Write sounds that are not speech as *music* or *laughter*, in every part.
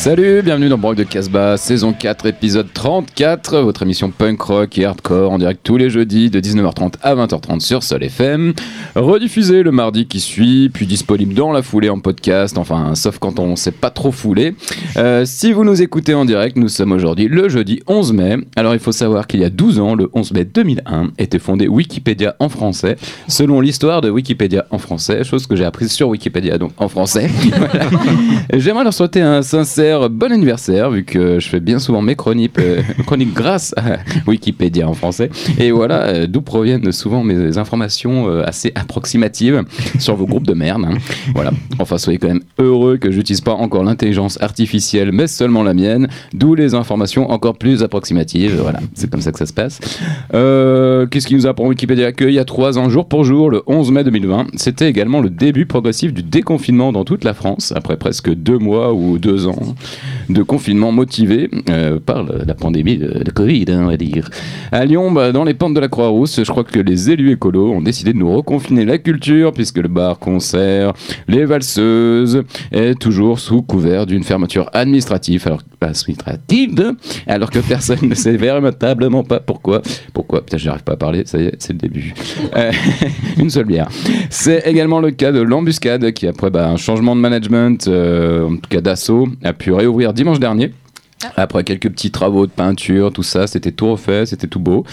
Salut, bienvenue dans Brock de Casbah, saison 4, épisode 34, votre émission punk rock et hardcore en direct tous les jeudis de 19h30 à 20h30 sur Sol FM, rediffusé le mardi qui suit, puis disponible dans la foulée en podcast, enfin sauf quand on sait pas trop fouler. Euh, si vous nous écoutez en direct, nous sommes aujourd'hui le jeudi 11 mai. Alors il faut savoir qu'il y a 12 ans, le 11 mai 2001, était fondé Wikipédia en français, selon l'histoire de Wikipédia en français, chose que j'ai apprise sur Wikipédia donc en français. *laughs* J'aimerais leur souhaiter un sincère bon anniversaire, vu que je fais bien souvent mes chroniques, euh, *laughs* chroniques grâce à Wikipédia en français. Et voilà, euh, d'où proviennent souvent mes informations euh, assez approximatives sur vos groupes de merde. hein. Voilà. Enfin, soyez quand même heureux que j'utilise pas encore l'intelligence artificielle, mais seulement la mienne, d'où les informations encore plus approximatives. Voilà, c'est comme ça que ça se passe. Qu'est-ce qui nous apprend Wikipédia Qu'il y a trois ans, jour pour jour, le 11 mai 2020, c'était également le début progressif du déconfinement dans toute la France, après presque deux mois ou deux ans de confinement motivé euh, par la pandémie de, Covid, hein, on va dire. À Lyon, bah, dans les pentes de la Croix-Rousse, je crois que les élus écolos ont décidé de nous reconfiner la culture, puisque le bar, concert, les valseuses est toujours sous couvert d'une fermeture administrative, alors, administrative, alors que personne ne sait véritablement pas pourquoi. Pourquoi Putain, j'arrive pas à parler, ça y est, c'est le début. Euh, *laughs* une seule bière. C'est également le cas de l'embuscade qui, après bah, un changement de management, euh, en tout cas d'assaut, a pu réouvrir dimanche dernier. Après quelques petits travaux de peinture, tout ça, c'était tout refait, c'était tout beau.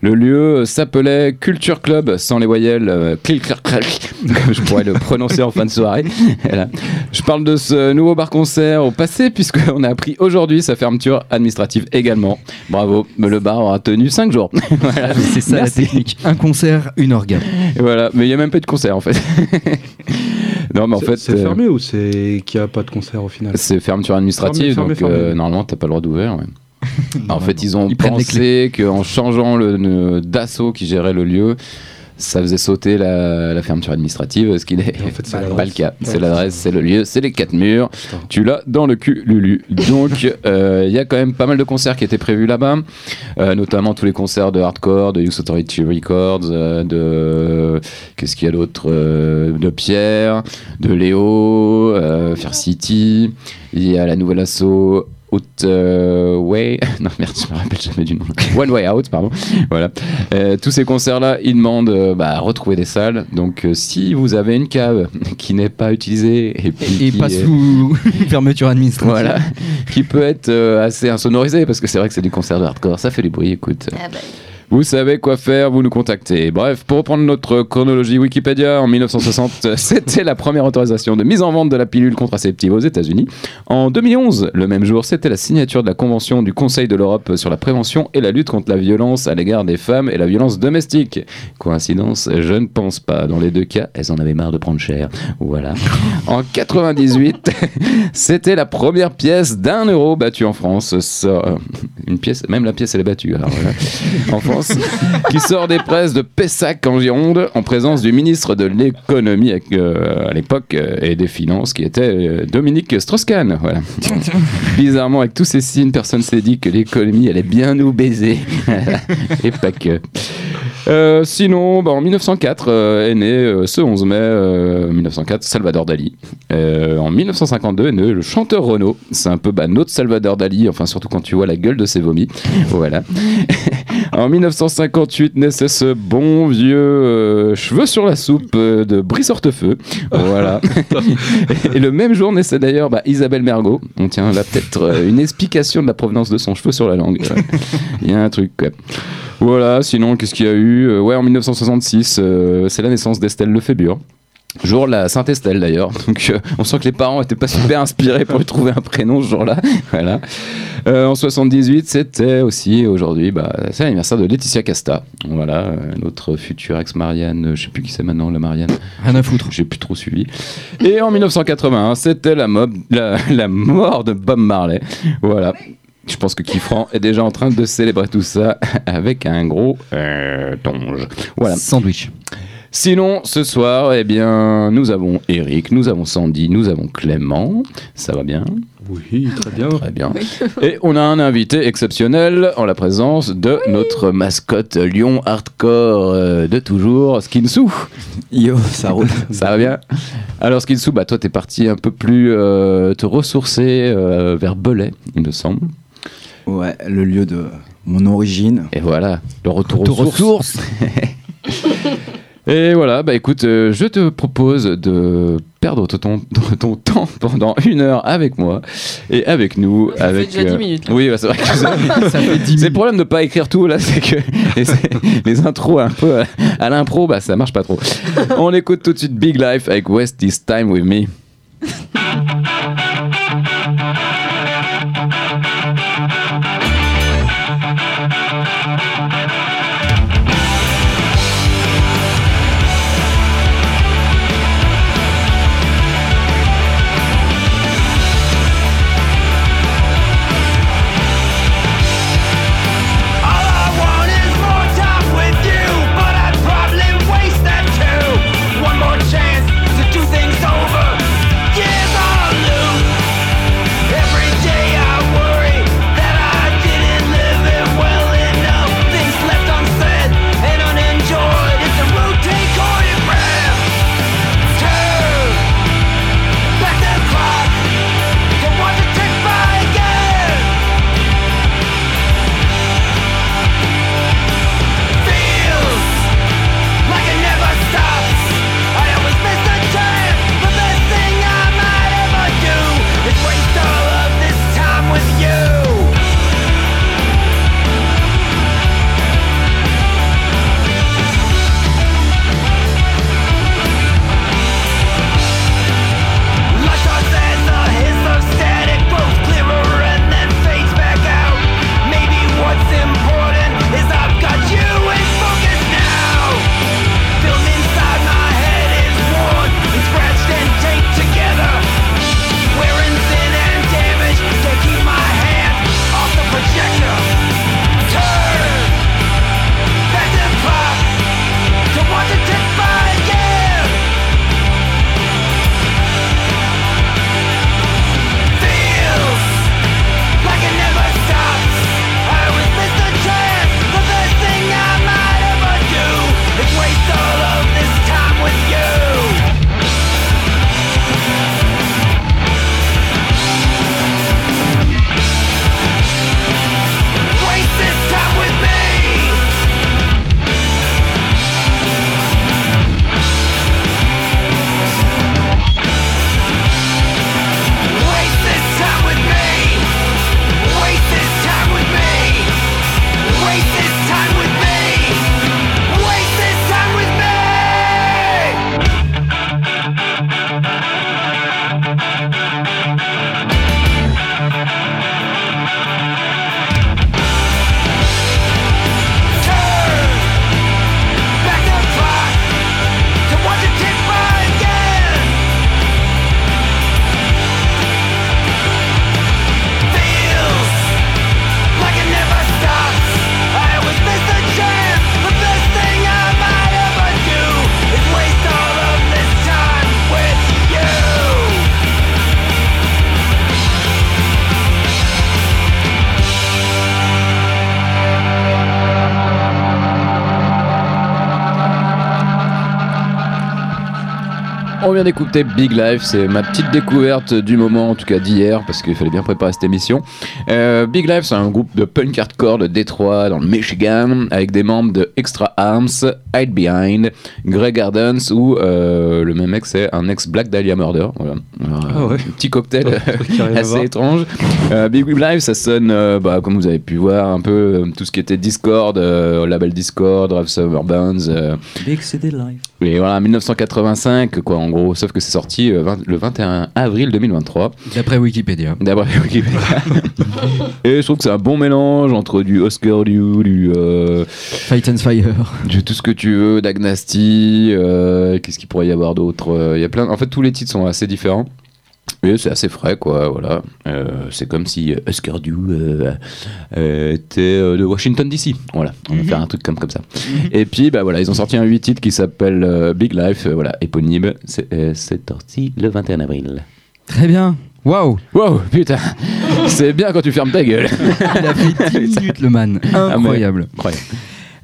Le lieu s'appelait Culture Club, sans les voyelles, euh, clic, clac, comme je pourrais le prononcer en fin de soirée. *laughs* Voilà. Je parle de ce nouveau bar-concert au passé, puisqu'on a appris aujourd'hui sa fermeture administrative également. Bravo, mais le bar aura tenu 5 jours. *laughs* voilà. C'est ça Merci. la technique. Un concert, une organe. Voilà, mais il n'y a même pas de concert en fait. *laughs* non, mais en C'est- fait. c'est euh, fermé ou c'est qu'il n'y a pas de concert au final C'est fermeture administrative, Fermé, donc fermé, euh, normalement t'as pas le droit d'ouvrir. ouais. *laughs* en fait, ils ont Ils pensé qu'en changeant le, le d'assaut qui gérait le lieu, ça faisait sauter la, la fermeture administrative, ce qui n'est En fait, pas le cas. C'est l'adresse, c'est le lieu, c'est les quatre murs. Putain. Tu l'as dans le cul, Lulu. Donc, *laughs* euh, il y a quand même pas mal de concerts qui étaient prévus là-bas, euh, notamment tous les concerts de hardcore, de Youth Authority Records, euh, de qu'est-ce qu'il y a d'autre, de Pierre, de Léo, Fair City. Il y a la nouvelle asso. Out euh, Way, *laughs* non merde, je me rappelle jamais du nom. *laughs* One Way Out, pardon. Voilà. Euh, tous ces concerts-là, ils demandent euh, bah, à retrouver des salles. Donc, euh, si vous avez une cave qui n'est pas utilisée et, puis Et qui pas est- sous fermeture administrative. voilà, qui peut être euh, assez insonorisé parce que c'est vrai que c'est du concert de hardcore, ça fait du bruit, écoute. Vous savez quoi faire, vous nous contactez. Bref, pour reprendre notre chronologie Wikipédia, en 1960, *laughs* c'était la première autorisation de mise en vente de la pilule contraceptive aux États-Unis. En 2011, le même jour, c'était la signature de la Convention du Conseil de l'Europe sur la prévention et la lutte contre la violence à l'égard des femmes et la violence domestique. Coïncidence Je ne pense pas. Dans les deux cas, elles en avaient marre de prendre cher. Voilà. En 98, *laughs* c'était la première pièce d'un euro battue en France. Euh, une pièce, même la pièce elle est battue. En France, qui sort des presses de Pessac en Gironde, en présence du ministre de l'économie euh, à l'époque euh, et des finances, qui était euh, Dominique Strauss-Kahn. Voilà. *laughs* Bizarrement, avec tous ces signes, personne s'est dit que l'économie allait bien nous baiser. *laughs* et pas que. Euh, sinon, bah, en 1904 euh, est né euh, ce 11 mai euh, 1904 Salvador Dali. En 1952 est né le chanteur Renaud. C'est un peu bah, notre Salvador Dali, enfin surtout quand tu vois la gueule de ses vomis. voilà. *laughs* en 1958 naissait ce bon vieux euh, cheveux sur la soupe euh, de Brice Hortefeux. Voilà. *laughs* Et le même jour naissait d'ailleurs bah, Isabelle Mergot. On tient là peut-être euh, une explication de la provenance de son cheveu sur la langue. Il y a un truc. quoi. Voilà, sinon, qu'est-ce qu'il y a eu? Ouais, en 1966, euh, c'est la naissance d'Estelle Lefébure. Jour la Sainte-Estelle d'ailleurs, *laughs* donc euh, on sent que les parents étaient pas super inspirés pour lui trouver un prénom ce jour-là. *laughs* Voilà. Euh, en 78, c'était aussi aujourd'hui, bah, c'est l'anniversaire de Laetitia Casta. Voilà, euh, notre future ex-Marianne, je sais plus qui c'est maintenant, la Marianne. Rien à foutre. J'ai plus trop suivi. Et en 1981, c'était la, la, la mort de Bob Marley. Voilà. Je pense que Kifran est déjà en train de célébrer tout ça avec un gros euh, tonge. Voilà. Sandwich. Sinon, ce soir, eh bien, nous avons Eric, nous avons Sandy, nous avons Clément. Ça va bien? Oui, très bien. Très bien. Et on a un invité exceptionnel en la présence de notre mascotte lion hardcore euh, de toujours, Skinsou. Yo, ça roule. *laughs* Ça va bien? Alors Skinsou, bah toi t'es parti un peu plus euh, te ressourcer euh, vers Belay, il me semble. Ouais, le lieu de mon origine. Et voilà, le retour Retour aux aux sources. *laughs* Et voilà, bah écoute, euh, je te propose de perdre ton, temps pendant une heure avec moi et avec nous. Ça fait avec, déjà 10 minutes, là. Oui, bah, c'est vrai que ça, *laughs* Ça fait 10 c'est le problème de pas écrire tout là, c'est que *laughs* les, les intros un peu à, à l'impro, bah ça marche pas trop. On écoute tout de suite Big Life avec West This Time With Me. *laughs* vient d'écouter Big Life, c'est ma petite découverte du moment, en tout cas d'hier, parce qu'il fallait bien préparer cette émission. Euh, Big Life, c'est un groupe de punk hardcore de Détroit, dans le Michigan, avec des membres de Extra Arms, Hide Behind, Grey Gardens, ou euh, le même mec, c'est un ex-Black Dahlia Murder. Alors, *laughs* ouais. Un petit cocktail à *laughs* assez étrange. Euh, Big Life, ça sonne, euh, bah, comme vous avez pu voir, un peu euh, tout ce qui était Discord, euh, label Discord, Drive Summer Bands. euh, Big City Life. Et voilà, 1985, quoi, en gros, sauf que c'est sorti euh, le 21 avril 2023. D'après Wikipédia. D'après *laughs* Wikipédia. Et je trouve que c'est un bon mélange entre du Oscar du, du, euh, Fight and Fire. du tout ce que tu veux, d'Agnasty, euh, qu'est-ce qu'il pourrait y avoir d'autre Euh, Il y a plein. En fait, tous les titres sont assez différents. Et c'est assez frais, quoi, voilà. Euh, c'est comme si euh, Oscar Du euh, euh, était euh, de Washington DC. Voilà, on va faire un truc comme, comme ça. Et puis, bah voilà, ils ont sorti un 8 titres qui s'appelle euh, Big Life, euh, voilà, éponyme. C'est euh, sorti le 21 avril. Très bien. Waouh Wow, putain, c'est bien quand tu fermes ta gueule. Il a fait *laughs* 10 minutes le man. Ah, Incroyable. Incroyable.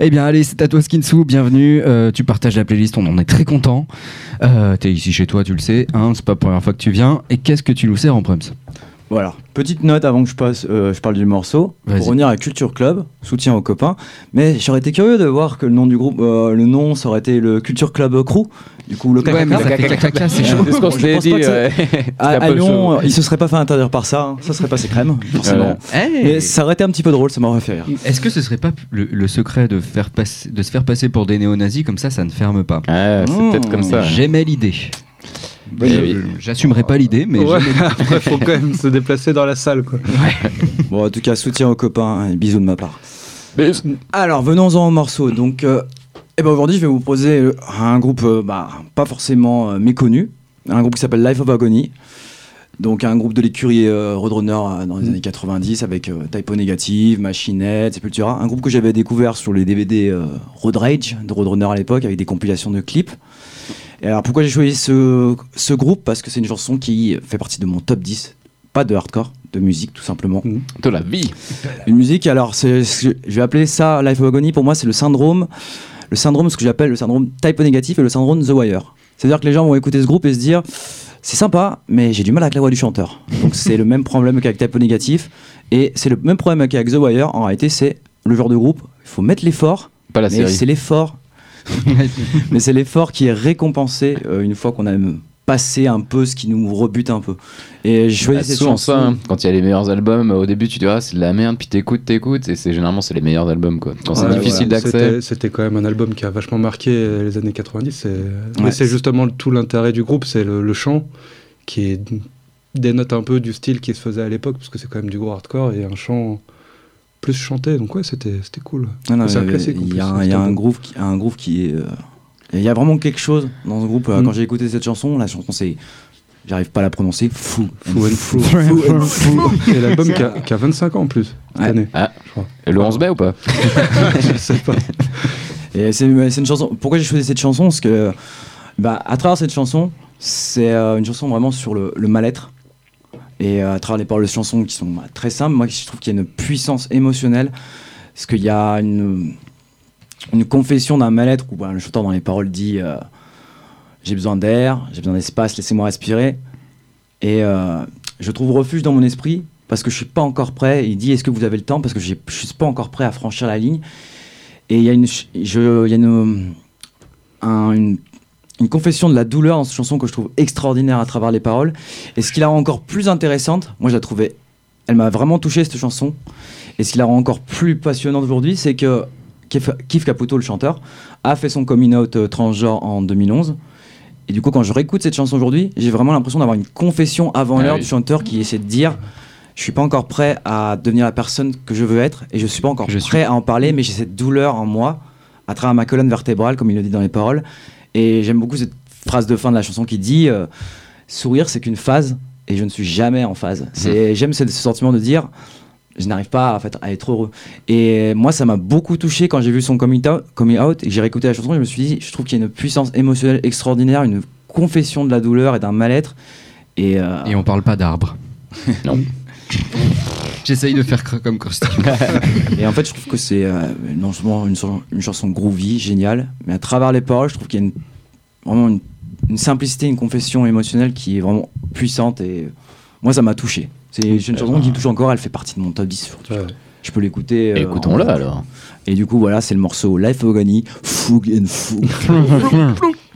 Eh bien, allez, c'est à toi, Skinsu. Bienvenue. Euh, tu partages la playlist, on en est très content. Euh, T'es ici chez toi, tu le sais. Hein, c'est pas la première fois que tu viens. Et qu'est-ce que tu nous sers en prums Voilà. Petite note avant que je passe, euh, je parle du morceau. Pour revenir à Culture Club, soutien aux copains. Mais j'aurais été curieux de voir que le nom du groupe, euh, le nom, ça aurait été le Culture Club Crew. Du coup, le Ouais, fait caca, c'est chaud. *laughs* C'est ce qu'on Je se l'est pense dit. ouais. À, *laughs* peu Lyon, chaud. euh, ils se seraient pas fait interdire par ça. hein. Ça serait passé crème, forcément. Mais ça aurait été un petit peu drôle, ça m'aurait fait rire. Est-ce que ce serait pas le, le secret de, faire de se faire passer pour des néo-nazis comme ça, ça ne ferme pas? Ah, c'est Mmh. peut-être comme ça. J'aimais l'idée. Oui. J'assumerai pas l'idée, mais Ouais, après, faut quand même se déplacer dans la salle, quoi. Bon, en tout cas, soutien aux copains et bisous de ma part. Mais- Alors, venons-en au morceau. Donc, euh, eh ben aujourd'hui, je vais vous proposer euh, un groupe euh, bah, pas forcément euh, méconnu, un groupe qui s'appelle Life of Agony. Donc, un groupe de l'écurie euh, Roadrunner euh, dans les années 90 avec euh, Typo Negative, Machinette, Sepultura. Un groupe que j'avais découvert sur les DVD Road Rage de Roadrunner à l'époque avec des compilations de clips. Et alors, pourquoi j'ai choisi ce, ce groupe? Parce que c'est une chanson qui fait partie de mon top 10, pas de hardcore, de musique tout simplement. De la vie. Une musique, alors je vais appeler ça Life of Agony. Pour moi, c'est le syndrome, le syndrome, ce que j'appelle le syndrome type négatif et le syndrome The Wire. C'est-à-dire que les gens vont écouter ce groupe et se dire, c'est sympa, mais j'ai du mal avec la voix du chanteur. Donc c'est le même problème qu'avec type négatif et c'est le même problème qu'avec The Wire. En réalité, c'est le genre de groupe. Il faut mettre l'effort, Pas la mais série. c'est l'effort. *laughs* mais c'est l'effort qui est récompensé euh, une fois qu'on a passé un peu ce qui nous rebute un peu. Et j'ai choisi Ah, cette souvent chanson. ça, hein. quand il y a les meilleurs albums, au début tu dis ah c'est de la merde, puis t'écoutes, t'écoutes, et c'est généralement c'est les meilleurs albums quoi. Quand c'est difficile ouais. d'accès. C'était- C'était quand même un album qui a vachement marqué les années 90. c'est- Mais Ouais. c'est justement tout l'intérêt du groupe, c'est le, le chant qui est- dénote un peu du style qui se faisait à l'époque, parce que c'est quand même du gros hardcore et un chant plus chanté. Donc ouais, c'était c'était cool. Non, non, C'est un mais classique, en Il y il y a un groove qui, un groove qui est. euh, Il y a vraiment quelque chose dans ce groupe. euh, Mm. Quand j'ai écouté cette chanson, la chanson c'est. J'arrive pas à la prononcer. Fou. Fou and fou. Fou and fou. C'est l'album qui, a- qui a 25 ans en plus cette Ouais. année. Ah. je crois. Et le 11 mai ou pas *laughs* je sais pas. Et c'est une chanson. Pourquoi j'ai choisi cette chanson? Parce que, bah, à travers cette chanson, c'est euh, une chanson vraiment sur le, le mal-être. Et euh, à travers les paroles de cette chanson qui sont bah, très simples, moi je trouve qu'il y a une puissance émotionnelle. Parce qu'il y a une, une confession d'un mal-être où le chanteur dans les paroles dit euh, J'ai besoin d'air, j'ai besoin d'espace, laissez-moi respirer. Et euh, je trouve refuge dans mon esprit parce que je suis pas encore prêt. Il dit Est-ce que vous avez le temps? Parce que je suis pas encore prêt à franchir la ligne. Et il y a une, y a une, un- une, une confession de la douleur dans cette chanson que je trouve extraordinaire à travers les paroles. Et ce qui la rend encore plus intéressante, moi je la trouvais, elle m'a vraiment touché cette chanson. Et ce qui la rend encore plus passionnante aujourd'hui, c'est que Keith Caputo, le chanteur, a fait son coming out euh, transgenre en 2011. Et du coup, quand je réécoute cette chanson aujourd'hui, j'ai vraiment l'impression d'avoir une confession avant Ah l'heure oui. du chanteur qui essaie de dire je suis pas encore prêt à devenir la personne que je veux être et je suis pas encore Je suis. prêt à en parler, mais j'ai cette douleur en moi à travers ma colonne vertébrale, comme il le dit dans les paroles. Et j'aime beaucoup cette phrase de fin de la chanson qui dit euh, Sourire, c'est qu'une phase et je ne suis jamais en phase. C'est, J'aime ce, ce sentiment de dire Je n'arrive pas fait, à être heureux. Et moi, ça m'a beaucoup touché quand j'ai vu son coming out, coming out et que j'ai réécouté la chanson. Je me suis dit Je trouve qu'il y a une puissance émotionnelle extraordinaire, une confession de la douleur et d'un mal-être. Et, euh, Et on parle pas d'arbre. *laughs* Non. *laughs* J'essaye de faire comme costume. *laughs* Et en fait, je trouve que c'est euh, non seulement une, chan- une chanson groovy, géniale, mais à travers les paroles, je trouve qu'il y a une, vraiment une, une simplicité, une confession émotionnelle qui est vraiment puissante et moi, ça m'a touché. C'est une chanson qui me touche encore, elle fait partie de mon top 10 aujourd'hui. Ouais. Je peux l'écouter. euh, Écoutons-la alors. Et du coup, voilà, c'est le morceau Life of Agony, Foug and Fou. *laughs* *laughs*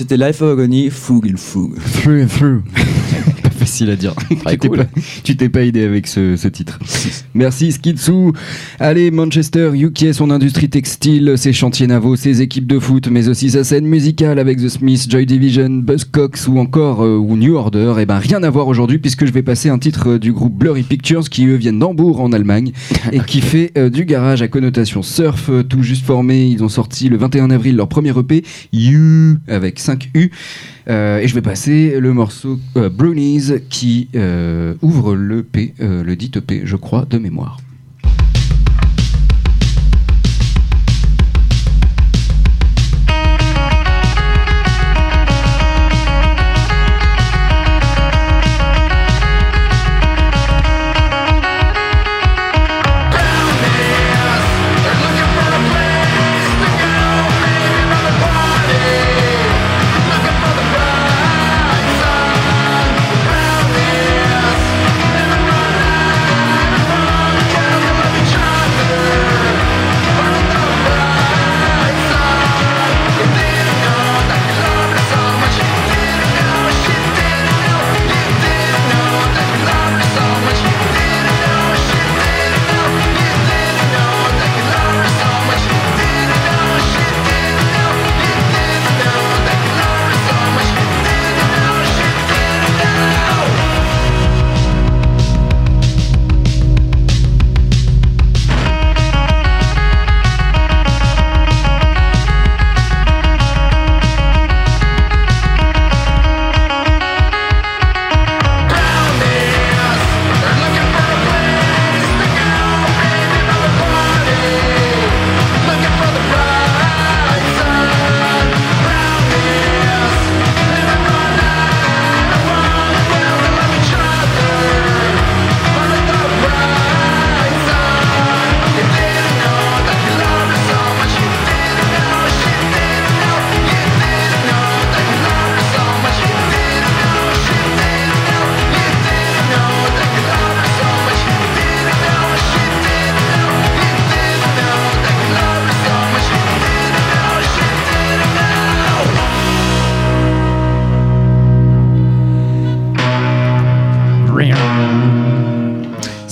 c'était Life of Agony, Foug il Foug. Through and through. Facile à dire. *laughs* Tu t'es cool. pas, tu t'es pas aidé avec ce, ce titre. *laughs* Merci Skidsu. Allez, Manchester, UK, son industrie textile, ses chantiers navaux, ses équipes de foot, mais aussi sa scène musicale avec The Smiths, Joy Division, Buzzcocks ou encore euh, ou New Order. Et ben rien à voir aujourd'hui puisque je vais passer un titre euh, du groupe Blurry Pictures qui eux viennent d'Hambourg en Allemagne *laughs* et qui fait euh, du garage à connotation surf, tout juste formé. Ils ont sorti le 21 avril leur premier EP, You, avec 5 U. Euh, et je vais passer le morceau euh, Brownies qui euh, ouvre le P, le dit EP, je crois, de mémoire.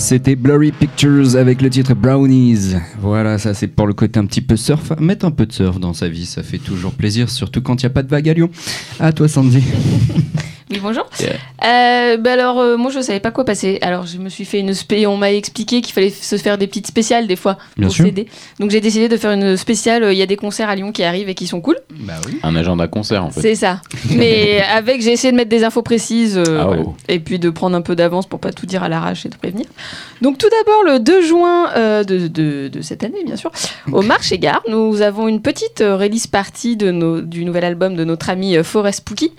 C'était Blurry Pictures avec le titre Brownies. Voilà, ça c'est pour le côté un petit peu surf. Mettre un peu de surf dans sa vie, ça fait toujours plaisir, surtout quand il n'y a pas de vague à Lyon. À toi Sandy. *laughs* Oui, bonjour. Yeah. Euh, bah alors, euh, moi, je savais pas quoi passer. Alors, je me suis fait une spé. On m'a expliqué qu'il fallait se faire des petites spéciales des fois Bien pour sûr. s'aider. Donc, j'ai décidé de faire une spéciale. euh, Il y a des concerts à Lyon qui arrivent et qui sont cool. Bah oui. Un agenda concert en fait. C'est ça. Mais *laughs* avec, j'ai essayé de mettre des infos précises euh, Ah, voilà. oh. et puis de prendre un peu d'avance pour pas tout dire à l'arrache et de prévenir. Donc, tout d'abord, le 2 juin euh, de, de- de cette année, bien sûr, au Marché Gare, nous avons une petite release party de nos, du nouvel album de notre ami Forest Pookie,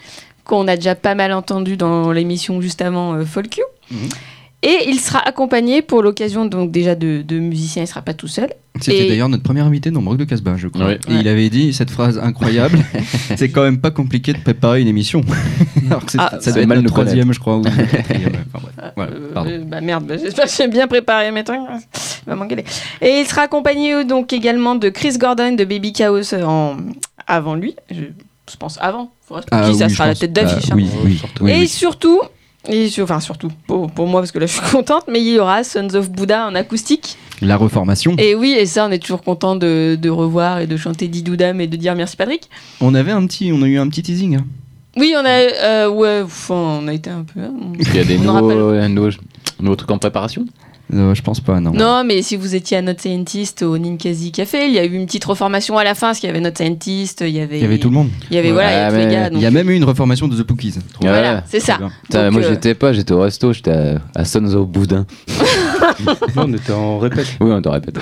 qu'on a déjà pas mal entendu dans l'émission juste avant euh, Folk You. Mhm. Et il sera accompagné pour l'occasion donc déjà de, de musiciens, il sera pas tout seul. C'était Et- d'ailleurs notre premier invité dans Broc de Casbah, je crois. Et il avait dit cette phrase incroyable *laughs* *laughs* c'est quand même pas compliqué de préparer une émission. *laughs* Alors que c'est- Ah, ça c'est doit être mal connaître. troisième, je crois. Ou ouais. Voilà, Euh, pardon. euh, bah merde, bah, j'espère que j'ai bien préparé mes trucs. Il va m'engueuler. Et il sera accompagné donc également de Chris Gordon de Baby Chaos en... avant lui. Je, je pense avant. Forest Ah ça oui, je sera la tête d'affiche. Bah, hein. oui, oui, surtout. oui, et surtout, et sur- enfin surtout pour, pour moi parce que là je suis *laughs* contente, mais il y aura Sons of Buddha en acoustique. La reformation. Et oui, et ça on est toujours content de, de revoir et de chanter Didoudam et de dire merci Patrick. On avait un petit, on a eu un petit teasing. hein. Oui, on a, euh, ouais, enfin, on a été un peu. hein. Il y a des On nouveaux, nouveaux trucs en préparation Euh, je pense pas, non. Non, mais si vous étiez à Not Scientist au Ninkasi Café, il y a eu une petite reformation à la fin, parce qu'il y avait Not Scientist, il y avait. Il y avait tout le monde. Il y avait, voilà, il y avait tous les gars. Il y a même eu une reformation de The Pookies. Voilà, c'est ça. Donc, Moi euh, j'étais pas, j'étais au resto, j'étais à, à Sons of Boudin. *laughs* *laughs* Non, on était en répète. Oui, on te répète.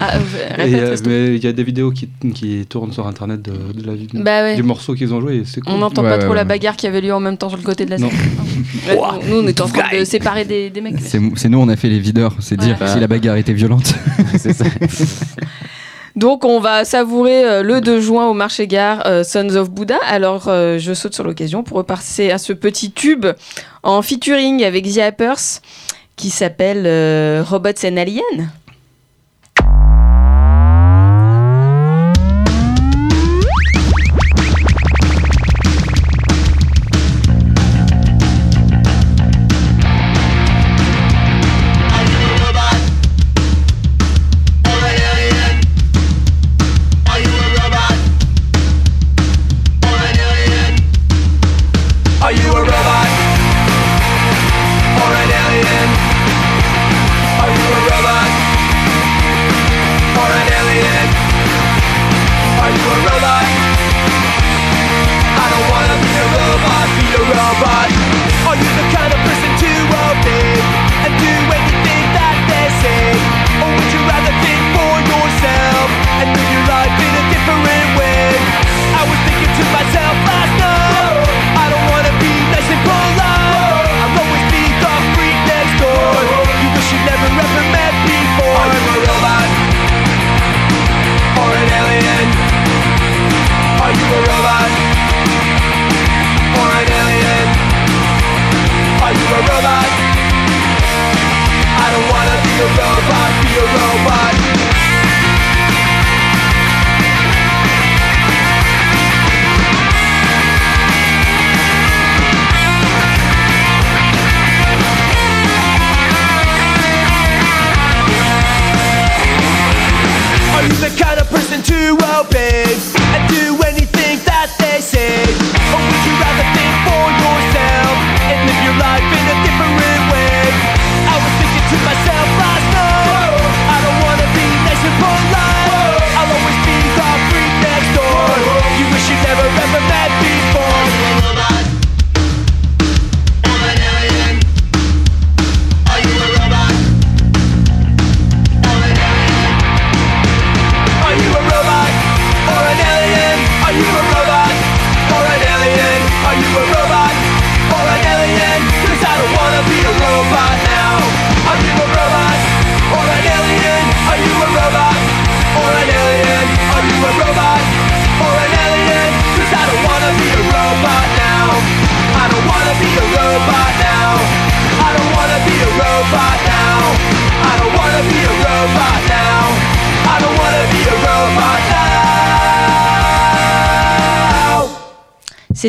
Ah, *laughs* euh, répète, euh, mais il y a des vidéos qui, qui tournent sur internet de, de la, Bah ouais. du morceau qu'ils ont joué et c'est cool. On n'entend Ouais, pas ouais, trop ouais. la bagarre qui avait lieu en même temps sur le côté de la scène. *laughs* Nous, on était en train de séparer des, des mecs. C'est c'est nous, on a fait les videurs. C'est dire Ouais. si la bagarre était violente. C'est ça. Donc on va savourer euh, le 2 juin au marché gare euh, Sons of Buddha. Alors euh, je saute sur l'occasion pour repasser à ce petit tube en featuring avec The Hypers qui s'appelle euh, Robots and Aliens.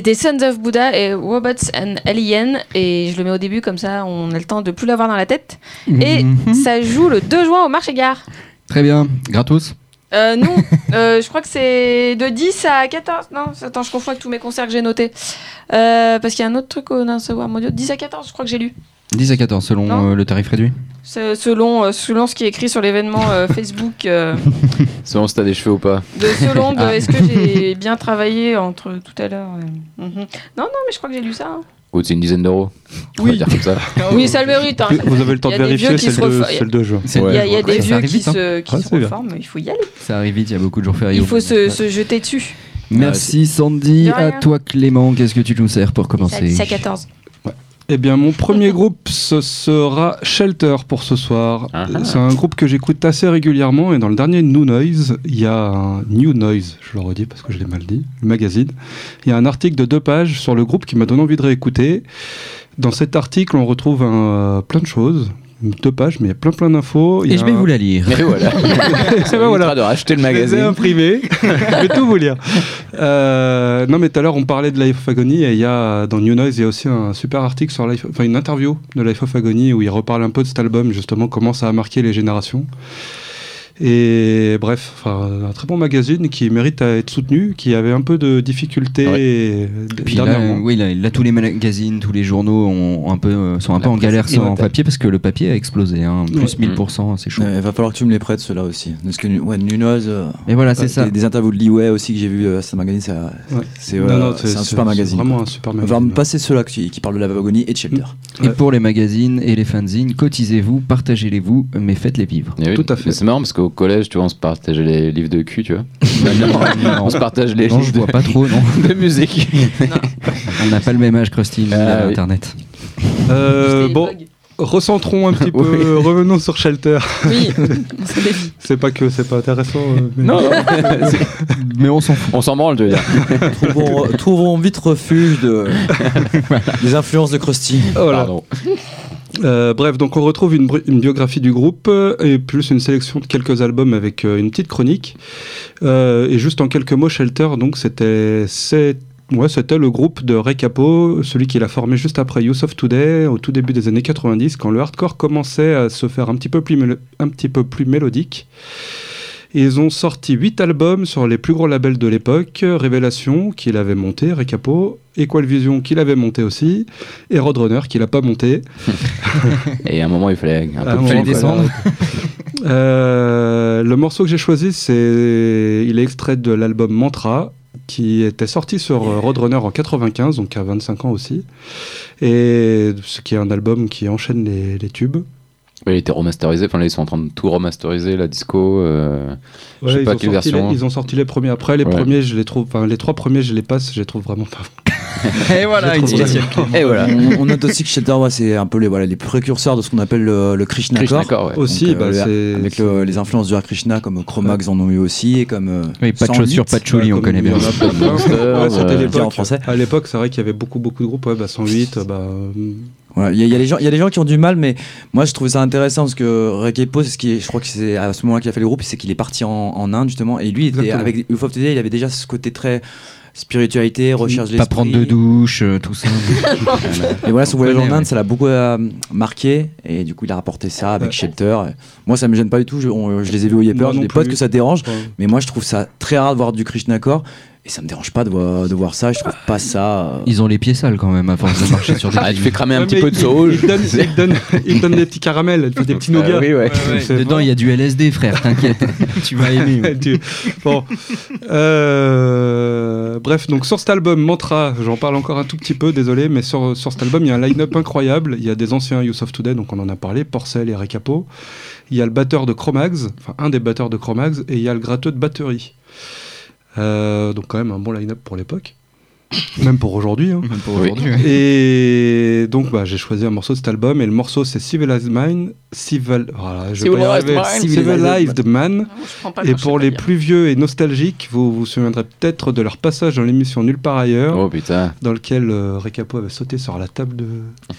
C'était Sons of Buddha et Robots and Alien. Et je le mets au début, comme ça, on a le temps de plus l'avoir dans la tête. Et Mhm. ça joue le 2 juin au marché gare. Très bien. Gratos Euh, non, *laughs* euh, je crois que c'est de 10 à 14. Non, attends, je confonds avec tous mes concerts que j'ai notés. Euh, parce qu'il y a un autre truc au savoir mondial. 10 à 14, je crois que j'ai lu. 10 à 14 selon euh, le tarif réduit. Selon, euh, selon ce qui est écrit sur l'événement euh, *laughs* Facebook. euh, *laughs* Selon si t'as des cheveux ou pas. de selon de Ah. est-ce que j'ai *laughs* bien travaillé entre tout à l'heure. euh, mhm. Non, non, mais je crois que j'ai lu ça. hein. C'est une dizaine d'euros. Oui. dire comme ça. Oui, ça le mérite. hein. Vous avez le temps de vérifier, c'est le, deux- refa- c'est le 2 juin. C'est- Il y a, y des vieux qui, vite, se, qui Ouais, se c'est bien. reforment, il faut y aller. Ça arrive vite, il y a beaucoup de jours fériés. Il au faut se, se jeter dessus. Merci Sandy. À toi Clément, qu'est-ce que tu nous sers pour commencer? 10 à 14. Eh bien, mon premier *laughs* groupe, ce sera Shelter pour ce soir. Ah. C'est un groupe que j'écoute assez régulièrement et dans le dernier New Noise, il y a un New Noise, je le redis parce que je l'ai mal dit, le magazine. Il y a un article de deux pages sur le groupe qui m'a donné envie de réécouter. Dans cet article, on retrouve un- plein de choses. Deux pages, mais il y a plein plein d'infos. Et je vais un- vous la lire. Et voilà. *laughs* Ça va, voilà. de racheter le Je magazine. imprimés. *laughs* je vais tout vous lire. Euh, non, mais tout à l'heure, on parlait de Life of Agony et il y a, dans New Noise, il y a aussi un super article sur Life, enfin une interview de Life of Agony où il reparle un peu de cet album, justement, comment ça a marqué les générations. Et bref, un très bon magazine qui mérite à être soutenu, qui avait un peu de difficultés Ouais. euh, Puis là, oui, là, là, tous les magazines, tous les journaux ont, un peu, euh, sont un peu en galère sans innovateur. papier parce que le papier a explosé, hein, plus Ouais. 1000%, c'est chaud. Il va falloir que tu me les prêtes ceux-là aussi. Parce que ouais, Nunoz, euh, Et voilà, c'est ça. Des, des interviews de Leeway aussi que j'ai vu à ce magazine, ça- Ouais. c'est euh, non, c'est un super magazine. Vraiment un super On va magazine. me passer ceux-là qui, qui parlent de la vagonie et de Shelter. Et pour les magazines et les fanzines, cotisez-vous, partagez-les-vous, mais faites-les vivre. Eh oui. Tout à fait. C'est marrant parce qu'au collège, tu vois, on se partageait les livres de cul, tu vois. *laughs* non, *laughs* on se partage les non, je vois pas trop, non. de, *laughs* de musique. On n'a pas le même âge, Krusty, Ah, oui. Internet. Euh, bon, recentrons un petit peu, Oui. revenons sur Shelter. Oui, c'est pas que c'est pas intéressant. euh, mais- Non, non. Mais on s'en fout. On s'en branle, je veux dire. trouvons, trouvons vite refuge de, des influences de Krusty. Voilà. Pardon. Euh, bref, donc on retrouve une, biographie du groupe euh, et plus une sélection de quelques albums avec euh, une petite chronique. Et juste en quelques mots, Shelter, donc c'était ouais, le groupe de Ray celui qui l'a formé juste après Youth of Today, au tout début des années 90, quand le hardcore commençait à se faire un un petit peu plus mélodique. Ils ont sorti 8 albums sur les plus gros labels de l'époque, Révélation, qu'il avait monté, Ray Cappo, Equal Vision, qu'il avait monté aussi, et Roadrunner, qu'il n'a pas monté. *laughs* Et à un moment, il fallait un un peu moment, plus *laughs* descendre. Euh, le morceau que j'ai choisi, c'est il est extrait de l'album Mantra, qui était sorti sur euh, Roadrunner en 95, donc à 25 ans aussi, et ce qui est un album qui enchaîne les, les tubes. Il était remasterisé, enfin là ils sont en train de tout remasteriser, la disco. euh, Je sais Ouais, pas ils, ont quelle sorti version. les, ils ont sorti les premiers. Après, les Ouais. premiers, je les trouve, enfin les trois premiers, je les passe, je les trouve vraiment pas. Et voilà, Et voilà. On, on note aussi que Shelter, c'est un peu les, voilà, les précurseurs de ce qu'on appelle le. Krishnakor, ouais. Aussi, Donc, bah, euh, c'est avec le- les influences du Hare Krishna comme Chromax en ont eu aussi et comme euh, Oui, pas de 108, chaussures, pas de chouli, Ouais, on connaît il bien. en euh, l'époque. en français. À l'époque, c'est vrai qu'il y avait beaucoup, beaucoup de groupes. Ouais, bah 108, bah. euh, Voilà, Il y, a- il y a les gens- il y a des gens qui ont du mal, mais moi je trouvais ça intéressant parce que Rekepo, c'est ce qui est- je crois que c'est à ce moment-là qu'il a fait le groupe, c'est qu'il est parti en, en Inde justement, et lui, il était, avec Today, il avait déjà ce côté très spiritualité, recherche de Pas prendre de douche, euh, tout ça. *laughs* Et voilà, son On voyage en Inde, ça l'a beaucoup euh, marqué, et du coup il a rapporté ça avec. Shelter. Et Moi ça me gêne pas du tout, je, on- je les ai vus au Yepper, j'ai des potes que ça dérange, ouais. mais moi je trouve ça très rare de voir du Krishnakor, et ça me dérange pas de voir, de voir ça, je trouve pas ça. euh, Ils ont les pieds sales quand même à force de *laughs* marcher sur des Ah, tu fais cramer un Ouais, petit peu de sauge. Il donne, il donne, il donne *laughs* des petits caramels, il fait des petits nougats. oui, ouais. C'est Dedans, il y a du LSD, frère, t'inquiète. *laughs* tu vas aimer. ouais. Tu- bon. Euh, bref, donc sur cet album Mantra, j'en parle encore un tout petit peu, désolé, mais sur, sur cet album, il y a un line-up incroyable. Il y a des anciens Youth of Today, donc on en a parlé, Porcel et Recapo. Il y a le batteur de Chromags, enfin un des batteurs de Chromags, et il y a le gratteux de batterie. Euh, donc quand même un bon line-up pour l'époque. Même pour aujourd'hui. hein. Même pour Oui. aujourd'hui. ouais. Et donc bah, j'ai choisi un morceau de cet album et le morceau c'est Civilized Mind, Civil, voilà, je vais pas y Civilized arriver. Mind. Civilized Man. Non, pas Et pour les plus vieux et nostalgiques, vous vous souviendrez peut-être de leur passage dans l'émission Nulle part ailleurs, Oh putain. dans lequel euh, Recapo avait sauté sur la table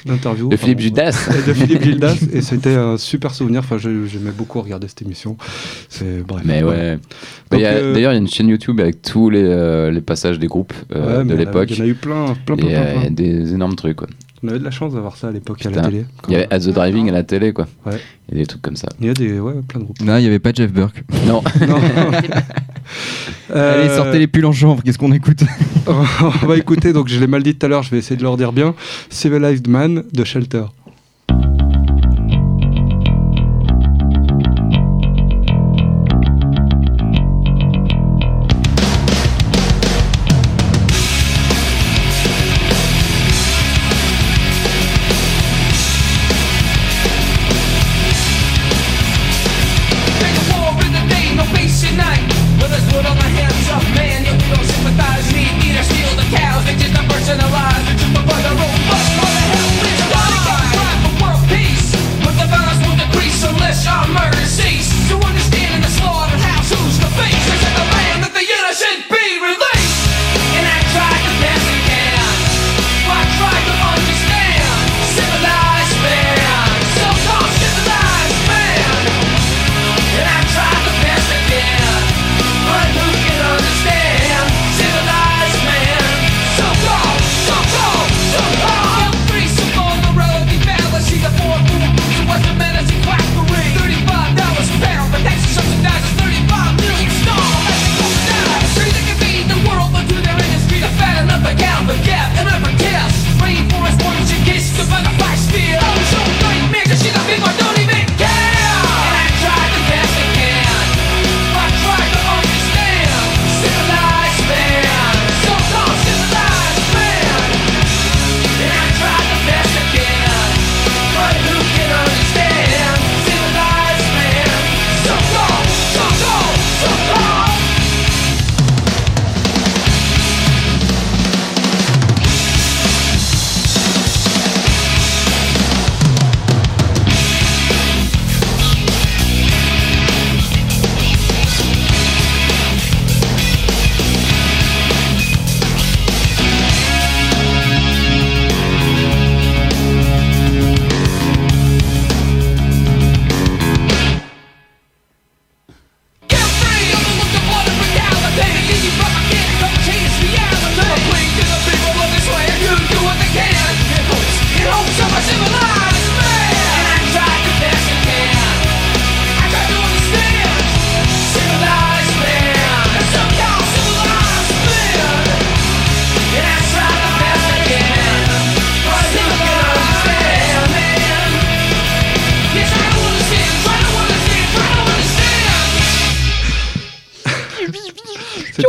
d'interview. De Philippe Enfin, Judas. ouais, De Philippe Gildas, *laughs* et c'était un super souvenir. Enfin, j'aimais beaucoup regarder cette émission. C'est bref. Mais ouais. Euh, D'ailleurs, il y a une chaîne YouTube avec tous les, euh, les passages des groupes euh, Ouais, de mais l'époque. Il y en a eu plein, plein, plein, Et plein, euh, il y plein. a des énormes trucs quoi. On avait de la chance d'avoir ça à l'époque à la télé. Il y avait At the Driving à la télé quoi. Ouais. Il y a des trucs comme ça. Il y a des, ouais, plein de groupes. Non, il n'y avait pas Jeff Burke. Non, *laughs* Non. *laughs* Allez, Euh, sortez les pulls en chanvre, qu'est-ce qu'on écoute *laughs* On va écouter, donc je l'ai mal dit tout à l'heure, je vais essayer de leur dire bien. Civilized Man de Shelter.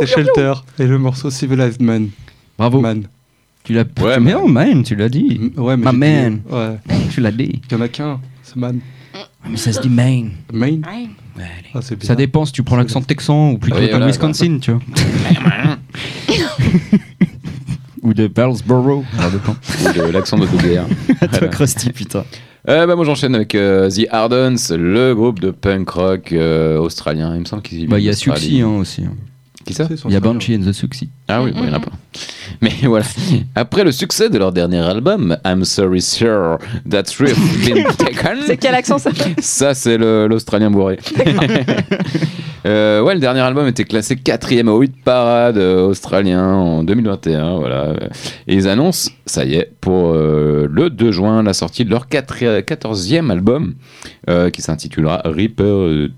C'était Shelter et le morceau Civilized Man. Bravo. Man. Tu l'as Ouais, mais man. non, man, tu l'as dit. Ouais, mais My j'ai man. dit- Ouais. Tu l'as dit. Il y en a qu'un, c'est Man. Mais ça se dit main. Main Ah, c'est Ça dépend si tu prends l'accent texan ou plutôt Oui, comme voilà, Wisconsin, tu vois. *laughs* ou de Pearlsboro. Ça dépend. Ou de l'accent de Douglas. Toi, Krusty, putain. Euh, bah, moi j'enchaîne avec euh, The Ardents, le groupe de punk rock euh, australien. Il me semble qu'ils Bah, il y a. Suxy hein, aussi. hein. Qui ça Il y a. Banshee and the Suxy. Ah oui, bon, il y en a pas. Mais *laughs* voilà. Après le succès de leur dernier album, I'm Sorry Sir, That's Riff *laughs* Been Taken. C'est quel accent ça Ça, c'est l'Australien bourré. *laughs* Euh, ouais, le dernier album était classé quatrième au 8 parade euh, australien en 2021. Voilà. Et ils annoncent, ça y est, pour euh, le 2 juin, la sortie de leur 14e album euh, qui s'intitulera Reaper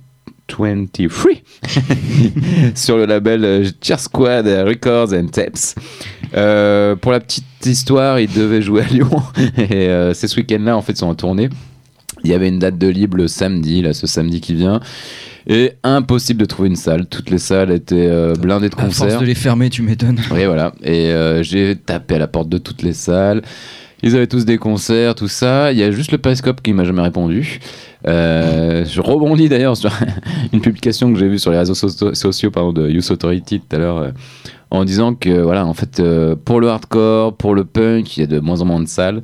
23 *laughs* sur le label euh, Cheer Squad Records and Tapes. Euh, pour la petite histoire, ils devaient jouer à Lyon *laughs* et euh, c'est ce week-end-là en fait ils sont en tournée. Il y avait une date de libre le samedi, là, ce samedi qui vient. Et impossible de trouver une salle. Toutes les salles étaient euh, blindées de À force concerts. de les fermer, tu m'étonnes. Oui, voilà. Et j'ai tapé à la porte de toutes les salles. Ils avaient tous des concerts, tout ça. Il y a juste le Periscope qui m'a jamais répondu. Euh, je rebondis d'ailleurs sur *laughs* une publication que j'ai vue sur les réseaux so- sociaux pardon, de Youth Authority tout à l'heure, euh, en disant que voilà, en fait, euh, pour le hardcore, pour le punk, il y a de moins en moins de salles.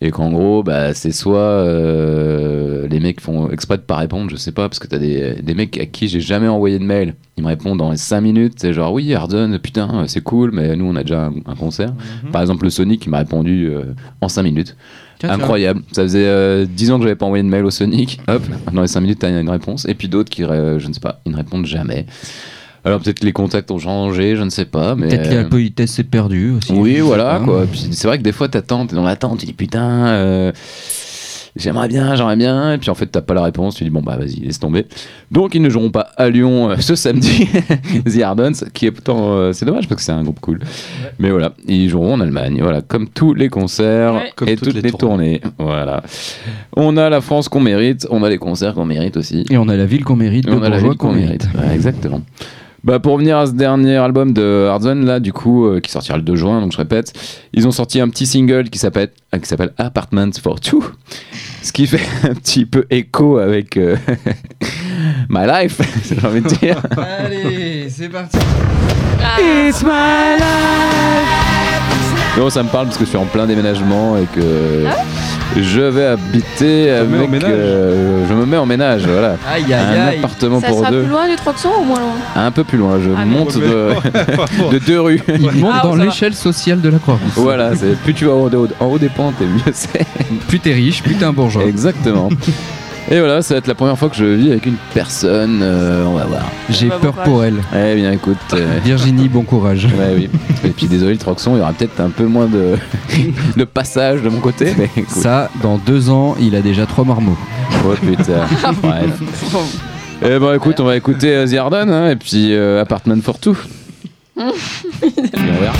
Et qu'en gros, bah, c'est soit euh, les mecs font exprès de pas répondre, je sais pas, parce que t'as des, des mecs à qui j'ai jamais envoyé de mail. Ils me répondent dans les 5 minutes, c'est genre oui, Arden, putain, c'est cool, mais nous on a déjà un, un concert. Par exemple, le Sonic, il m'a répondu euh, en 5 minutes. Tiens. Incroyable. Ça faisait euh, 10 ans que j'avais pas envoyé de mail au Sonic. Hop, dans les 5 minutes, t'as une réponse. Et puis d'autres qui, euh, je ne sais pas, ils ne répondent jamais. Alors peut-être que les contacts ont changé, je ne sais pas, mais. Peut-être que la politesse s'est perdue aussi. Oui, voilà quoi. C'est vrai que des fois t'attends, t'es dans l'attente, tu dis putain, euh, j'aimerais bien, j'aimerais bien, et puis en fait t'as pas la réponse, tu dis bon bah vas-y, laisse tomber. Donc ils ne joueront pas à Lyon euh, ce samedi, *laughs* The Ardents, qui est pourtant, euh, c'est dommage parce que c'est un groupe cool. Mais voilà, ils joueront en Allemagne, voilà, comme tous les concerts Ouais. Comme et toutes toutes les les, tournées. Voilà. On a la France qu'on mérite, on a les concerts qu'on mérite aussi. Et on a la ville qu'on mérite, Et on a la ville qu'on mérite. Ouais, exactement. Bah pour revenir à ce dernier album de Hardzone là du coup euh, qui sortira le 2 juin donc je répète ils ont sorti un petit single qui s'appelle euh, qui s'appelle Apartment for Two ce qui fait *laughs* un petit peu écho avec euh, *laughs* My Life *laughs* j'ai envie de dire Allez, c'est parti. non ça me parle parce que je suis en plein déménagement et que je vais habiter avec euh, je me mets en ménage voilà Aïe, aïe, un aïe. appartement Ça pour sera deux plus loin du Troxon ou moins loin un peu plus loin je Ah, monte de, *laughs* de deux rues Il monte Ah, dans l'échelle sociale de la Croix-Rousse. Voilà, plus tu vas en haut, en haut des pentes et mieux c'est. Plus t'es riche, plus t'es un bourgeois. Exactement. *laughs* Et voilà, ça va être la première fois que je vis avec une personne. euh, on va voir. J'ai Bah, bon peur courage. pour elle. Eh bien, écoute. euh, *laughs* Virginie, bon courage. *laughs* ouais, oui. Et puis désolé, le Troxon, il y aura peut-être un peu moins de, *laughs* de passage de mon côté. Mais écoute. Ça, dans deux ans, il a déjà trois marmots. Oh putain. Bref. Eh ben écoute, on va écouter euh, The Arden hein, et puis euh, Apartment for Two. Et on verra.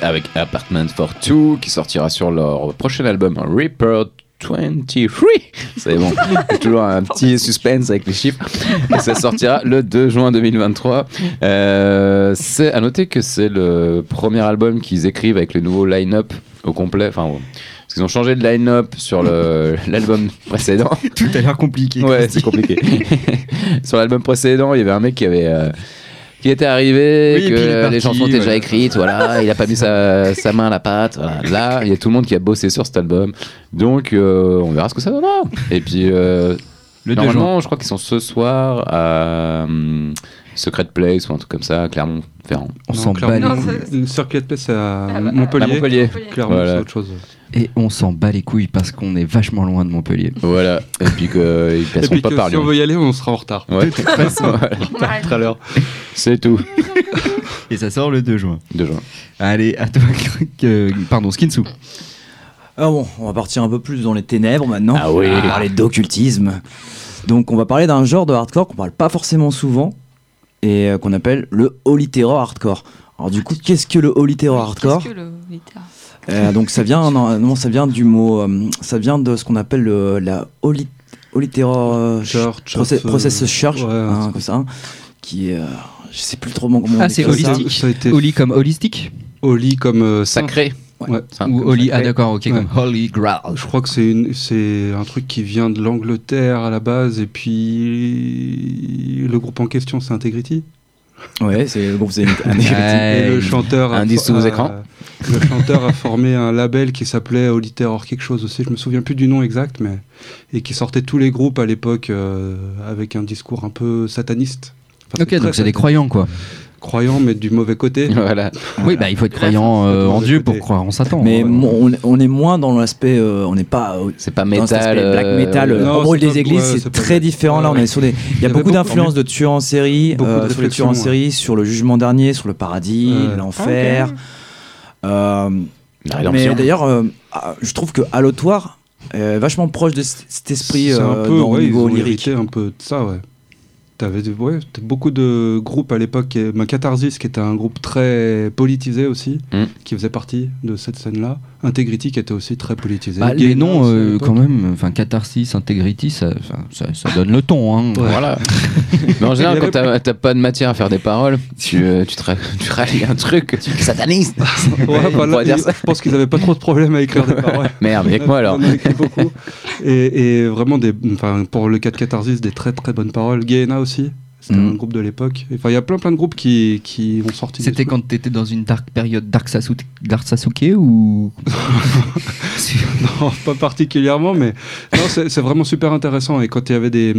Avec Apartment for Two qui sortira sur leur prochain album Reaper 23 c'est bon toujours un petit suspense avec les chiffres et ça sortira le 2 juin 2023 Euh, c'est à noter que c'est le premier album qu'ils écrivent avec le nouveau line-up au complet enfin parce qu'ils ont changé de line-up sur *laughs* l'album précédent Tout a l'air compliqué. Ouais, c'est compliqué. *laughs* Sur l'album précédent, il y avait un mec qui avait. euh, qui était arrivé, Oui, que parti, les chansons étaient déjà écrites, voilà, il a pas mis sa, *laughs* sa main à la pâte. Voilà. Là, il y a tout le monde qui a bossé sur cet album. Donc, euh, on verra ce que ça donnera. Et puis, euh, Le 2 juin. Normalement, je crois qu'ils sont ce soir à hum, Secret Place ou un truc comme ça, Clermont-Ferrand. On s'en bat Circuit Place, à Ah, bah, Montpellier. À Montpellier. Clermont, Voilà. c'est autre chose. Et on s'en bat les couilles parce qu'on est vachement loin de Montpellier. Voilà. Et puis qu'ils Et passeront puis pas que par si on veut y aller, on sera en retard. Ouais. *laughs* Voilà. Tout à l'heure. *laughs* C'est tout. *laughs* Et ça sort le 2 juin. De juin. Allez, à toi, euh, pardon, Skinsu. Alors bon, on va partir un peu plus dans les ténèbres maintenant. Ah oui. On va parler d'occultisme. Donc on va parler d'un genre de hardcore qu'on parle pas forcément souvent et euh, qu'on appelle le holy terror hardcore. Alors du coup, qu'est-ce que le holy terror hardcore Qu'est-ce que le littéraire Euh, Donc ça vient, non, non, ça vient du mot, euh, ça vient de ce qu'on appelle le- la holy, euh, Church, process, euh, process church, ouais, hein, comme ça, qui est, euh, je sais plus trop comment on Ah, c'est ça. holistique. Ça a été Holy comme holistique Holy comme euh. Sacré. Ouais. Ou Holy, ah d'accord, ok, Ouais. comme Holy Grail. Je crois que c'est un truc qui vient de l'Angleterre à la base et puis le groupe en question c'est Integrity. Ouais, c'est le groupe, c'est un Ouais. le chanteur a, indice sous a- écran. le chanteur a formé un label qui s'appelait Holy Terror quelque chose aussi. Je me souviens plus du nom exact, mais et qui sortait tous les groupes à l'époque euh, avec un discours un peu sataniste. Enfin, Ok, donc c'est des croyants quoi. Croyants, mais du mauvais côté. *laughs* Voilà. Oui, bah il faut être croyant euh, en Dieu pour croire en Satan. Mais Ouais. mo- on, on est moins dans l'aspect, euh, on n'est pas euh, C'est pas dans cet métal. aspect black euh, metal. euh, Non, on brûle c'est des pas- églises, ouais, c'est c'est pas très black. différent. Là, on Ouais. est sur des. Il y a avait beaucoup beaucoup- d'influences de tueurs en série, Beaucoup de euh, sur les réflexions, tueurs en ouais. série, sur le jugement dernier, sur le paradis, Ouais. l'enfer. Euh, La rédemption. mais d'ailleurs, euh, ah, je trouve que Allotoire est vachement proche de c- cet esprit C'est euh, un peu, dans- au ouais, ils niveau ont lyrique. hérité un peu de ça, ouais. T'avais des- ouais, beaucoup de groupes à l'époque, bah, Catharsis qui était un groupe très politisé aussi, Mm. qui faisait partie de cette scène-là. Integrity qui était aussi très politisé. Bah, les noms, euh, quand même, enfin Catharsis, Integrity, ça, ça, ça donne le ton. Hein. Voilà. *laughs* Mais en général, quand t'as pas de matière à faire des paroles, tu, euh, tu, *laughs* un truc sataniste. *laughs* Ouais, dire ça. je pense qu'ils avaient pas trop de problèmes à écrire des paroles. Merde, avec moi alors. On en a écrit beaucoup. Et, et vraiment, des, pour le cas de Catharsis, des très très bonnes paroles. Gaena aussi, c'était Mm. un groupe de l'époque. Enfin, il y a plein plein de groupes qui, qui ont sorti. C'était quand t'étais dans une dark période Dark, Sasuke, Dark Sasuke ou *laughs* Non, pas particulièrement, mais non, c'est vraiment super intéressant. Et quand il y avait des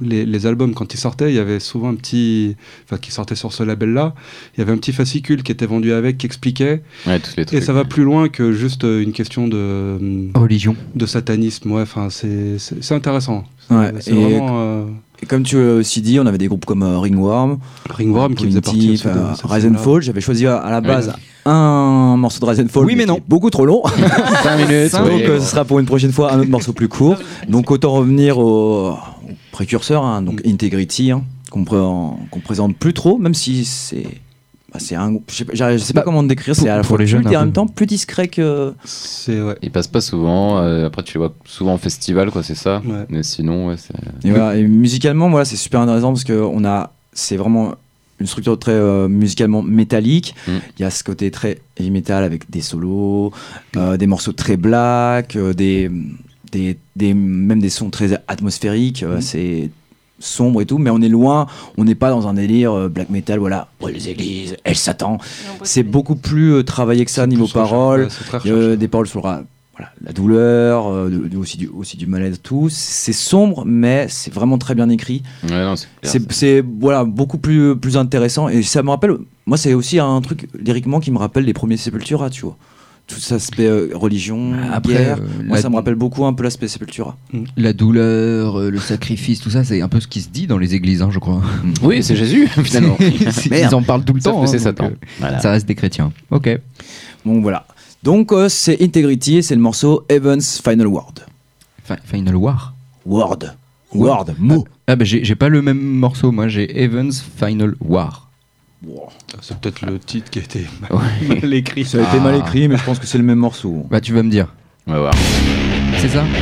les, les albums, quand ils sortaient, il y avait souvent un petit, enfin, qui sortait sur ce label-là, il y avait un petit fascicule qui était vendu avec, qui expliquait. Ouais, tous les trucs. Et ça va plus loin que juste euh, une question de religion de satanisme. Ouais, enfin, c'est intéressant. Ouais, C'est vraiment euh, Et comme tu l'as aussi dit, on avait des groupes comme euh, Ringworm, Ringworm qui faisait partie aussi de euh, cette Rise and scène-là. Fall. J'avais choisi à, à la base un morceau de Rise and Fall. Oui, mais qui non. est Beaucoup trop long. *laughs* 5 minutes. Donc euh, ce sera pour une prochaine fois un autre morceau plus court. Donc autant revenir au, au précurseur, hein, donc Integrity, hein, qu'on pré- qu'on présente plus trop, même si c'est. Bah, c'est un, je sais pas, je sais pas Bah, comment te décrire, c'est à la fois les jeunes, et en même temps plus discret que. C'est ouais. Ils passent pas souvent. euh, après, tu les vois souvent en festival, quoi, c'est ça. Ouais. Mais sinon, ouais, c'est. Et, voilà, et musicalement, voilà, c'est super intéressant parce que on a, c'est vraiment une structure très euh, musicalement métallique. Mm. Il y a ce côté très heavy metal avec des solos, euh, des morceaux très black, euh, des, des, des- même des sons très atmosphériques. euh, Mm. C'est sombre et tout, mais on est loin. On n'est pas dans un délire euh, black metal. Voilà, brûle les églises, elle Satan. C'est beaucoup plus euh, travaillé que ça niveau a recherché. des paroles sur la, voilà, la douleur, euh, de- de- aussi, du, aussi du mal-être, tout. C'est sombre, mais c'est vraiment très bien écrit. Ouais, c'est, voilà, beaucoup plus, plus intéressant. Et ça me rappelle, moi, c'est aussi un truc lyriquement qui me rappelle les premiers Sepultura, tu vois. Tout cet aspect euh, religion, Après, guerre. euh, moi, ça me rappelle beaucoup un peu l'aspect Sepultura. La douleur, euh, le sacrifice, tout ça, c'est un peu ce qui se dit dans les églises, hein, je crois. Oui, c'est *laughs* Jésus, finalement. *laughs* Ils en parlent tout le temps. que c'est hein, Satan. donc, euh, Voilà. Ça reste des chrétiens. Ok. Donc voilà. Donc euh, c'est Integrity et c'est le morceau Evans Final Word. Fi- Final War. Word. Word. Mot. Ah bah j'ai j'ai pas le même morceau, moi j'ai Evans Final War. C'est peut-être le titre qui a été Ouais. *laughs* mal écrit. Ça a été Ah. mal écrit, mais je pense que c'est le même morceau. Bah tu vas me dire. On va voir. C'est ça? *laughs*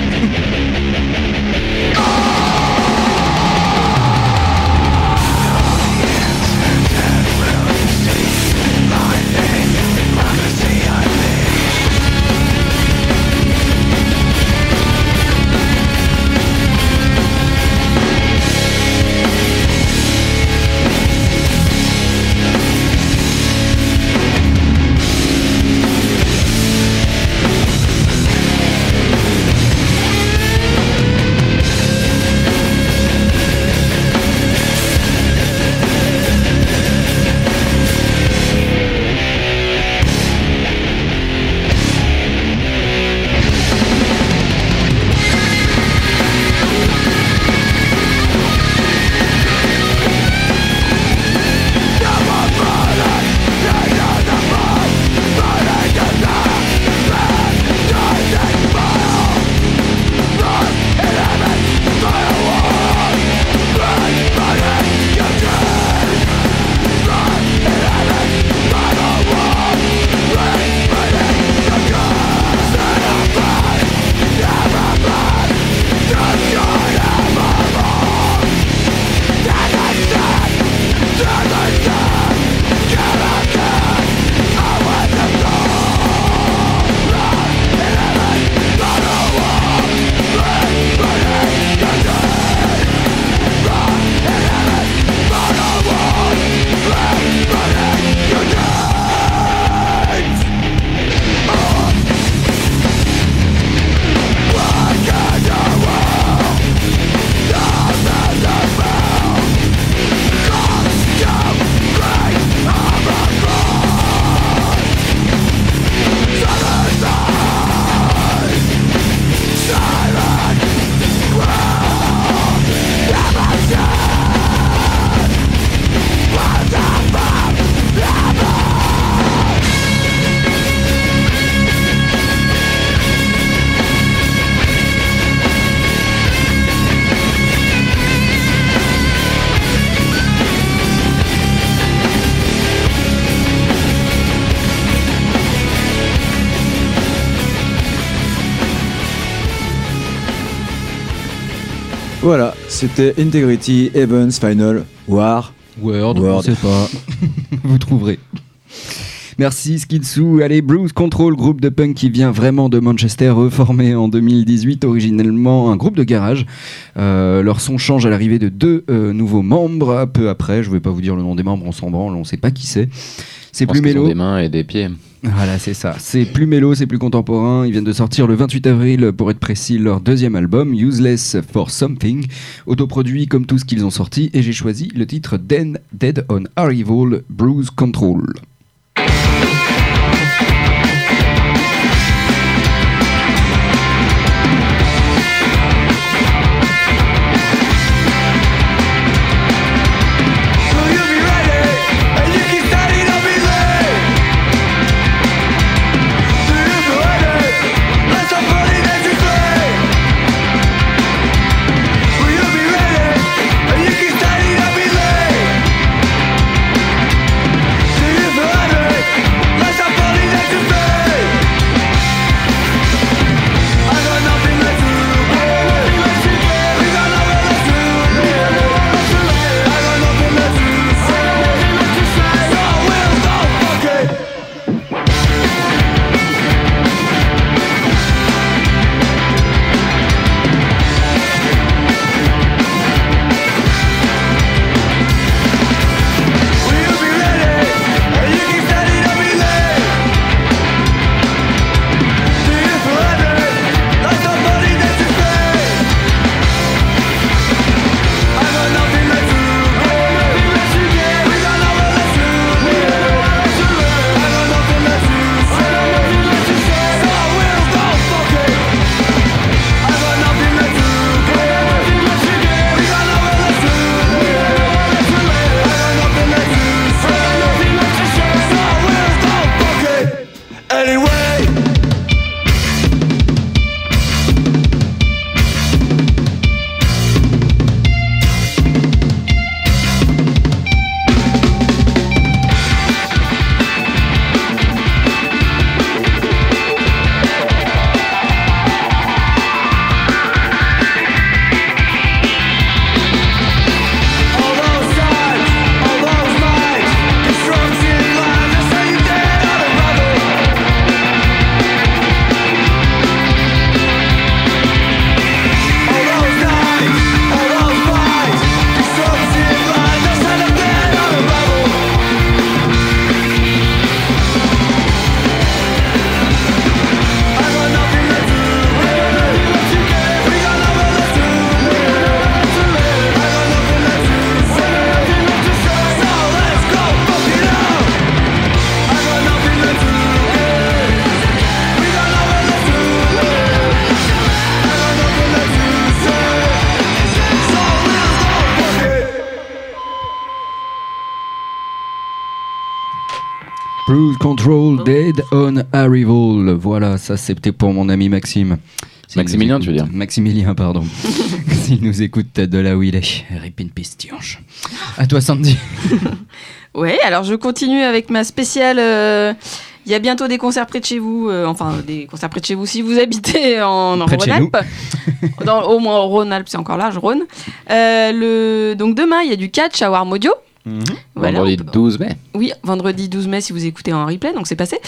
c'était Integrity, Evans, Final, War. Word, Word. on sait pas. *laughs* Vous trouverez. Merci Skidsu. Allez, Bruce Control, groupe de punk qui vient vraiment de Manchester, reformé en 2018, originellement un groupe de garage. Euh, leur son change à l'arrivée de deux euh, nouveaux membres. Peu après, je vais pas vous dire le nom des membres, on s'en branle, on sait pas qui c'est. C'est plus mélo. des mains et des pieds. Voilà, c'est ça. C'est plus mélo, c'est plus contemporain. Ils viennent de sortir le 28 avril, pour être précis, leur deuxième album, Useless for Something, autoproduit comme tout ce qu'ils ont sorti, et j'ai choisi le titre Den Dead on Arrival, Bruise Control. Arrival. Voilà, ça c'était pour mon ami Maxime. Maximilien, tu veux écoute- Maximilien, pardon. *laughs* *laughs* S'il nous écoute de là où il est. Rip in peace, Tianche. À toi, Sandy. *laughs* Ouais, alors je continue avec ma spéciale. euh, Il y a bientôt des concerts près de chez vous, euh, enfin des concerts près de chez vous si vous habitez en, en Rhône-Alpes. Au moins en Rhône-Alpes, c'est encore large, Rhône. Euh, le, donc demain, il y a du catch à Warm Voilà, Vendredi on peut- 12 mai. Oui, vendredi 12 mai si vous écoutez en replay, donc c'est passé.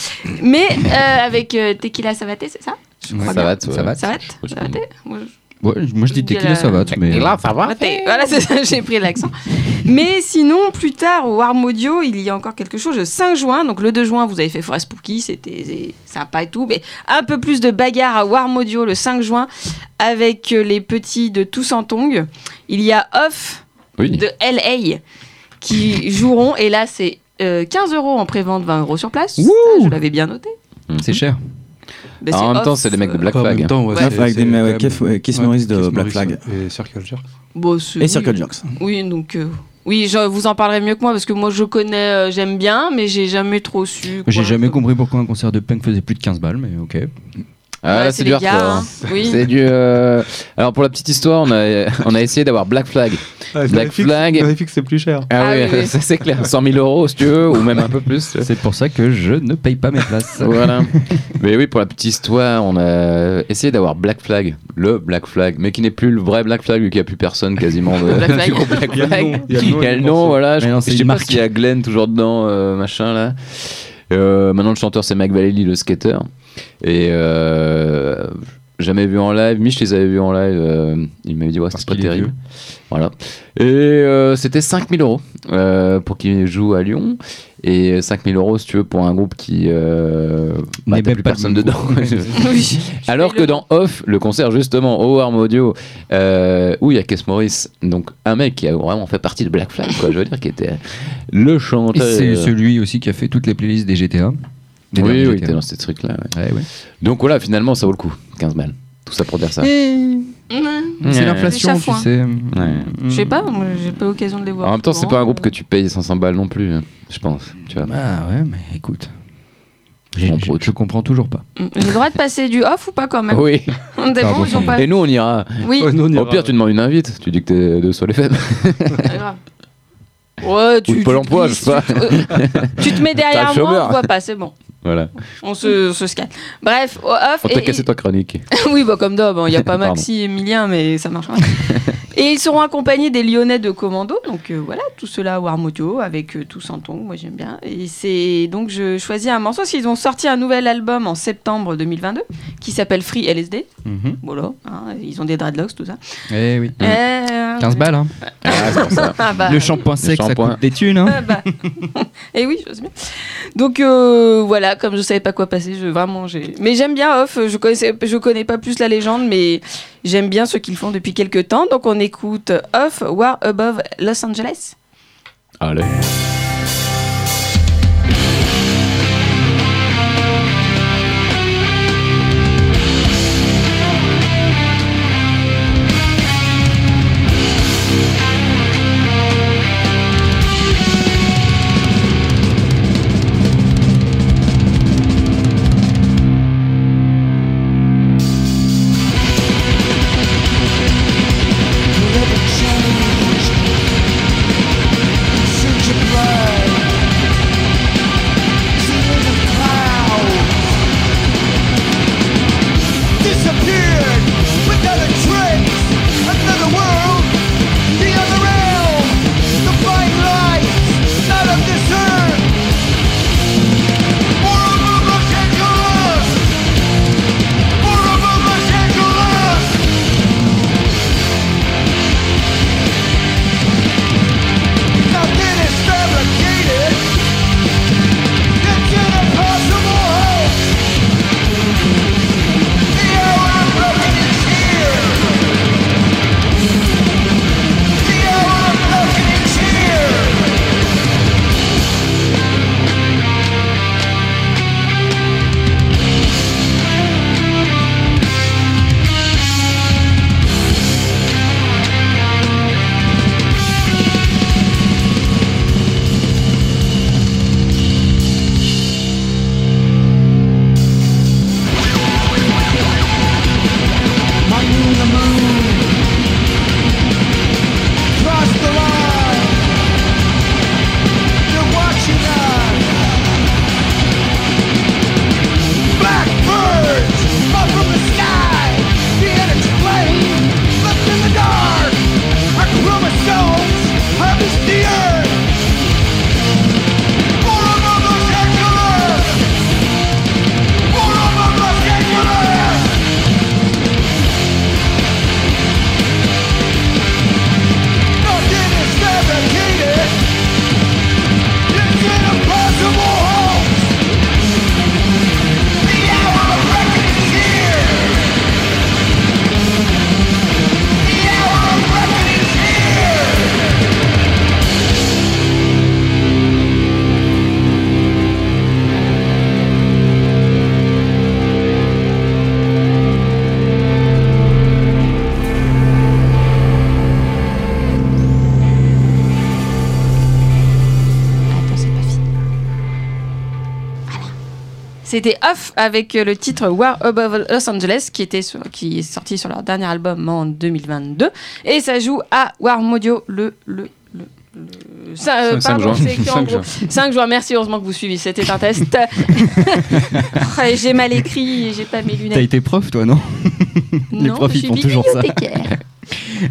Mais *laughs* euh, avec euh, Tequila Savate, c'est ça? Je Ouais, crois ça bien. va, ouais. Ça va. Savate? Savate Moi, je- Ouais, moi je dis Dis tequila la- savate, mais. Et là, ça va. Savate. Voilà, c'est ça, j'ai pris l'accent. Mais sinon, plus tard, au Warm Audio, il y a encore quelque chose le 5 juin. Donc le 2 juin, vous avez fait Forest Spooky, c'était sympa et tout. Mais un peu plus de bagarre à Warm Audio le 5 juin avec euh, les petits de Tous en Tongue. Il y a Off Oui. de LA qui joueront. Et là, c'est euh, 15 euros en prévente, 20 euros sur place. Ça, je l'avais bien noté. C'est cher. Ben, en même Off, temps, c'est les mecs de Black en Flag. même temps, ouais, Black des- ouais, euh, Keith ouais, Morris de Black Flag. Et Circle Jerk. bon, c'est- Et oui. Circle Jerks. Oui, donc euh, oui, je vous en parlerai mieux que moi parce que moi je connais, euh, j'aime bien, mais j'ai jamais trop su. J'ai jamais compris pourquoi un concert de punk faisait plus de 15 balles, mais ok. Ah, Ouais, là, c'est du hardcore. hein. hein. Oui. C'est du. euh, Alors, pour la petite histoire, on a, on a essayé d'avoir Black Flag. Ah, Black que- Flag. Que c'est plus cher. Ah, Ah oui, oui, oui. *laughs* ça c'est clair. 100 000 euros si tu veux, ou même un peu plus. C'est pour ça que je ne paye pas mes places. *laughs* Voilà. Mais oui, pour la petite histoire, on a essayé d'avoir Black Flag, le Black Flag, mais qui n'est plus le vrai Black Flag, vu qu'il n'y a plus personne quasiment de, Black Flag. *laughs* Black Il y a le Flag. nom, il y a le nom Il y a et le le nom, morceau. voilà. Je, Mais non, je c'est sais pas s'il y a Glenn toujours dedans, euh, machin là. Euh, maintenant, le chanteur, c'est Mike Vallely, le skater. Et euh, jamais vu en live. Mich les avait vus en live. euh, il m'avait dit, ouais, c'était pas terrible. Voilà. Et euh, c'était 5000 euros euh, pour qu'il joue à Lyon. Et 5000 euros, si tu veux, pour un groupe qui. Euh, bah, plus pas personne dedans. *laughs* Oui. *laughs* Alors que dans Off, le concert justement au Warm Audio, euh, où il y a Kes Morris, donc un mec qui a vraiment fait partie de Black Flag, quoi, je veux dire, qui était le chanteur. c'est celui aussi qui a fait toutes les playlists des GTA. Oui, oui, était dans ces trucs-là. ouais. Ouais, ouais. Donc voilà, finalement, ça vaut le coup. 15 balles. Tout ça pour dire ça. C'est l'inflation, tu sais. Je sais pas, moi, j'ai pas l'occasion de les voir. En même temps, c'est pas un groupe que tu payes 500 balles non plus, hein, je pense. Tu vois. Ah ouais, mais écoute. J'ai- Je, comprends toujours pas. Mm. J'ai le droit de passer du off ou pas quand même Oui. *laughs* Bons, ils ont pas. Et nous, on ira. Oui, Ouais, nous, on Au ira. pire, tu demandes une invite. Tu dis que t'es de Soleil FM. c'est grave. *laughs* Ouais, tu, Ou de Pôle tu- emploi, je sais pas. tu- te mets derrière moi, on voit pas, c'est bon. Voilà. On se, se scanne. Bref, off. On t'a cassé ta chronique. *laughs* oui, bah comme d'hab, il n'y a *laughs* pas. Maxi et Emilien, mais ça marchera. *laughs* et ils seront accompagnés des Lyonnais de Commando, donc euh, voilà, tout cela à Warm Audio, avec euh, tout Santon, moi j'aime bien. Et c'est donc je choisis un morceau, qu'ils ont sorti un nouvel album en septembre 2022, qui s'appelle Free LSD. Voilà, hein, ils ont des dreadlocks, tout ça. Eh oui. Euh, 15 balles, hein. Ah, c'est pour ça. Ah bah, Le shampoing sec, ça coûte des thunes, hein. ah bah. Et oui, je sais bien. Donc euh, voilà, comme je savais pas quoi passer, je vraiment j'ai. Mais j'aime bien Off. Je connaissais, je connais pas plus la légende, mais j'aime bien ce qu'ils font depuis quelques temps. Donc on écoute Off War Above Los Angeles. Allez. C'était Off avec euh, le titre War Above Los Angeles qui, était sur- qui est sorti sur leur dernier album en 2022. Et ça joue à War Modio le. le, le le- ça, euh, Cinq- cinq pardon, juin. c'est écrit en Cinq gros. juin. 5 juin, merci, heureusement que vous suivez, c'était un test. *laughs* J'ai mal écrit j'ai pas mes T'as lunettes. été prof, toi, non? Les Non, profs, je ils suis font toujours ça. bibliothécaire.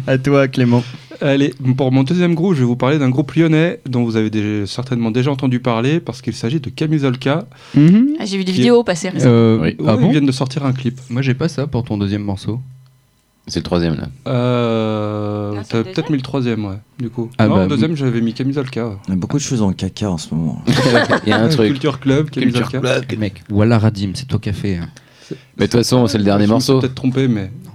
À toi, Clément. Allez, pour mon deuxième groupe, je vais vous parler d'un groupe lyonnais dont vous avez déjà- certainement déjà entendu parler parce qu'il s'agit de Camisolka. Ah, j'ai vu des vidéos passer récemment. Euh, Oui. Ah ils bon viennent de sortir un clip. Moi, j'ai pas ça pour ton deuxième morceau. C'est le troisième là. Euh, T'avais le peut-être mis le troisième, ouais, du coup. Ah non, bah, le deuxième, j'avais mis Camisolka. ouais. Il y a beaucoup de choses en caca en ce moment. *laughs* Il y a un truc. Culture Club, Camisolka. Mec, voilà Radim, c'est toi qui as fait. hein. Mais de toute façon, c'est le dernier Je me suis morceau. peut-être trompé, mais. Non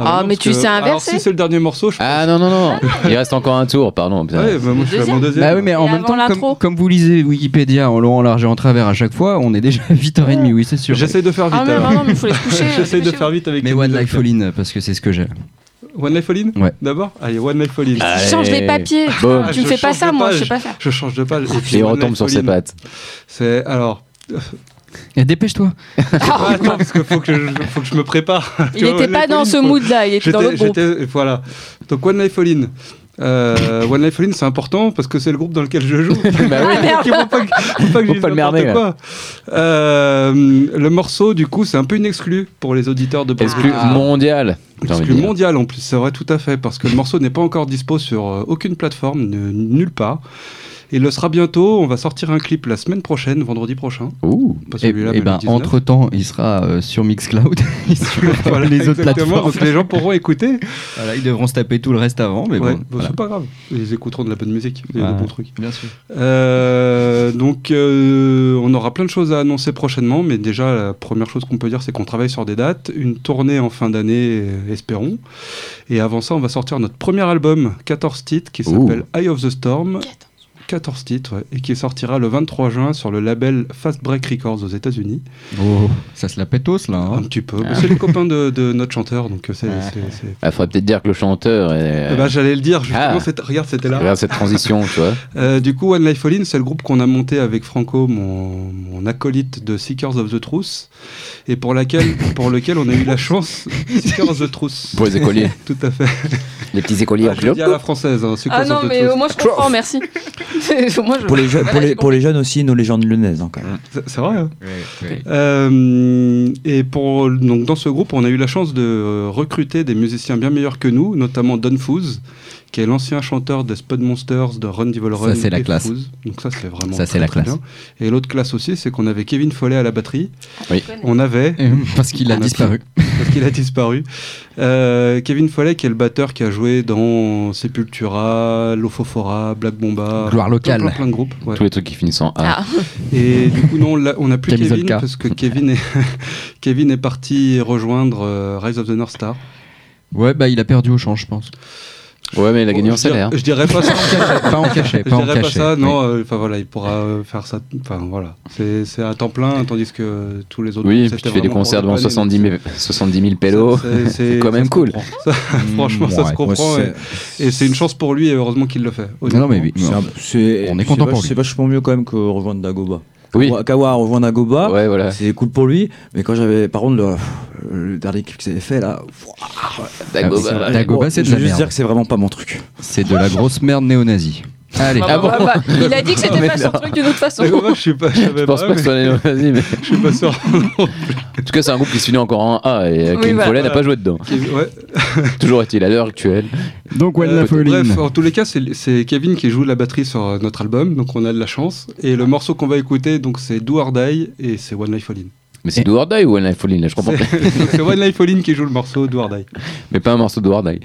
Ah, non, mais tu que- sais Alors, inverser. si c'est le dernier morceau, je Ah non, non, non. Il reste encore un tour, pardon. putain. Ouais, bah, moi je suis à mon deuxième. Bah oui, mais en Et même avant temps, l'intro. comme, comme vous lisez Wikipédia en long, en large et en travers à chaque fois, on est déjà *laughs* à 8h30, oui, c'est sûr. J'essaie de faire vite. Ah, mais alors. non, non, mais il faut les coucher. *laughs* J'essaie de faire vite avec Mais One. Life All In, parce que c'est ce que j'ai. One Life All In Ouais. D'abord Allez, One Life All In. Ah. Tu changes les papiers. Bon. Tu me Je fais pas change ça, de moi, je page. sais pas faire. Je change de page. Et, puis Et il One retombe Life sur All ses In, pattes. C'est alors. Et dépêche-toi. Ah, attends, parce qu'il faut, que je- faut que je me prépare. *laughs* Il n'était One pas Life dans ce mood-là, il était dans l'autre groupe. j'étais- voilà. Donc One Life All In. Euh, One Life All In, c'est important parce que c'est le groupe dans lequel je joue. *laughs* Bah oui. *laughs* Ah. Il faut pas que, faut pas que Faut je pas dise le merder, quoi. Euh, le morceau, du coup, c'est un peu une exclue pour les auditeurs de Exclu Podcast. mondial. Exclu mondial en plus, c'est vrai tout à fait, parce que le morceau n'est pas encore dispo sur euh, aucune plateforme, nulle part. Il le sera bientôt, on va sortir un clip la semaine prochaine, vendredi prochain. Ouh. Pas Et, celui-là, mais ben, le 19. entre temps, il sera euh, sur Mixcloud *laughs* et *laughs* sur Voilà, les autres plateformes. donc les gens pourront écouter. Voilà, ils devront se taper tout le reste avant, mais Ouais, bon. bon, voilà. C'est pas grave, ils écouteront de la bonne musique, des bons trucs. Bien sûr. Euh, donc euh, on aura plein de choses à annoncer prochainement, mais déjà la première chose qu'on peut dire c'est qu'on travaille sur des dates, une tournée en fin d'année, espérons. Et avant ça, on va sortir notre premier album, 14 titres, qui s'appelle Eye of the Storm. 14 titres, ouais, et qui sortira le 23 juin sur le label Fast Break Records aux États-Unis. Oh, ça se la pétos là. Un Hein. petit peu. Mais C'est les copains de, de notre chanteur, donc euh, c'est. c'est- Il faudrait peut-être dire que le chanteur est. Eh ben, J'allais le dire, justement, Ah. regarde, c'était là. Regarde cette transition, tu vois. *laughs* Euh, du coup, One Life All In, c'est le groupe qu'on a monté avec Franco, mon, mon acolyte de Seekers of the Truth, et pour, laquelle, pour lequel on a eu la chance. *laughs* Seekers of the Truth. Pour les écoliers. *laughs* Tout à fait. Les petits écoliers Ah, en je dis à la française, hein, Seekers Ah non, of the mais Truth. au moins je comprends, merci. *laughs* Moi, je- Pour les, jeunes, Voilà, pour, les, j'ai pour les jeunes aussi, nos légendes lyonnaises. hein, quand même. C'est- C'est vrai. hein. Euh, et pour, donc, dans ce groupe, on a eu la chance de recruter des musiciens bien meilleurs que nous, notamment Don Fouz, qui est l'ancien chanteur des Spud Monsters, de Run Devil Run. Ça, c'est la classe. Fouz. Donc ça, c'est vraiment Ça, c'est très, la très classe. bien. Et l'autre classe aussi, c'est qu'on avait Kevin Follet à la batterie. Oui. On avait, Parce qu'il a disparu. *laughs* parce qu'il a disparu, euh, Kevin Follet, qui est le batteur qui a joué dans Sepultura, Lofofora, Black Bomba. Gloire plein, locale. plein, plein de groupes. ouais. Tous les trucs qui finissent en A. Ah, Et du coup, non, on n'a plus Kevin Zolka. parce que Kevin est, *laughs* Kevin est parti rejoindre euh, Rise of the North Star. Ouais, bah il a perdu au change, je pense. Ouais, mais il a gagné en je salaire. Je dirais pas ça. *laughs* pas en cachet, Je pas en *laughs* dirais pas cachet. ça, oui. non. euh, Enfin voilà, il pourra faire ça. Enfin voilà, c'est c'est à temps plein, tandis que tous les autres. Oui, puis tu fais des concerts devant dépanner, 70 000, 70 000 pélos. *laughs* C'est- quand même cool. Ça, franchement, ça se comprend. Ouais, et c'est une chance pour lui, et heureusement qu'il le fait. Non, mais oui. On est content pour lui. C'est vachement mieux quand même que rejoindre Dagoba. Oui. Kawa- Ouais, voilà. c'est cool pour lui. Mais quand j'avais, par contre, le, le dernier clip que j'avais fait là, Dagoba. Dagoba, c'est de je la veux juste merde. dire que c'est vraiment pas mon truc. C'est de la grosse merde néo-nazie. Allez. bah, Ah bon bah, bah, il a dit que c'était pas son truc d'une autre façon. Moi, je suis pas, je pense pas que ce soit les *laughs* vas-y, mais je suis pas sûr. en tout cas, c'est un groupe qui se finit encore en A et Oui, Kevin. Follet n'a pas joué dedans. Ouais. *laughs* Toujours est-il à l'heure actuelle. Donc One Euh, Life All In. bref, en tous les cas, c'est Kevin qui joue la batterie sur euh, notre album, donc on a de la chance. Et le morceau qu'on va écouter, donc c'est Do or Die et c'est One Life All In. Mais c'est Do or Die ou One Life All In là, je comprends pas. *laughs* C'est One Life All In qui joue le morceau Do or Die. Mais pas un morceau Do or Die.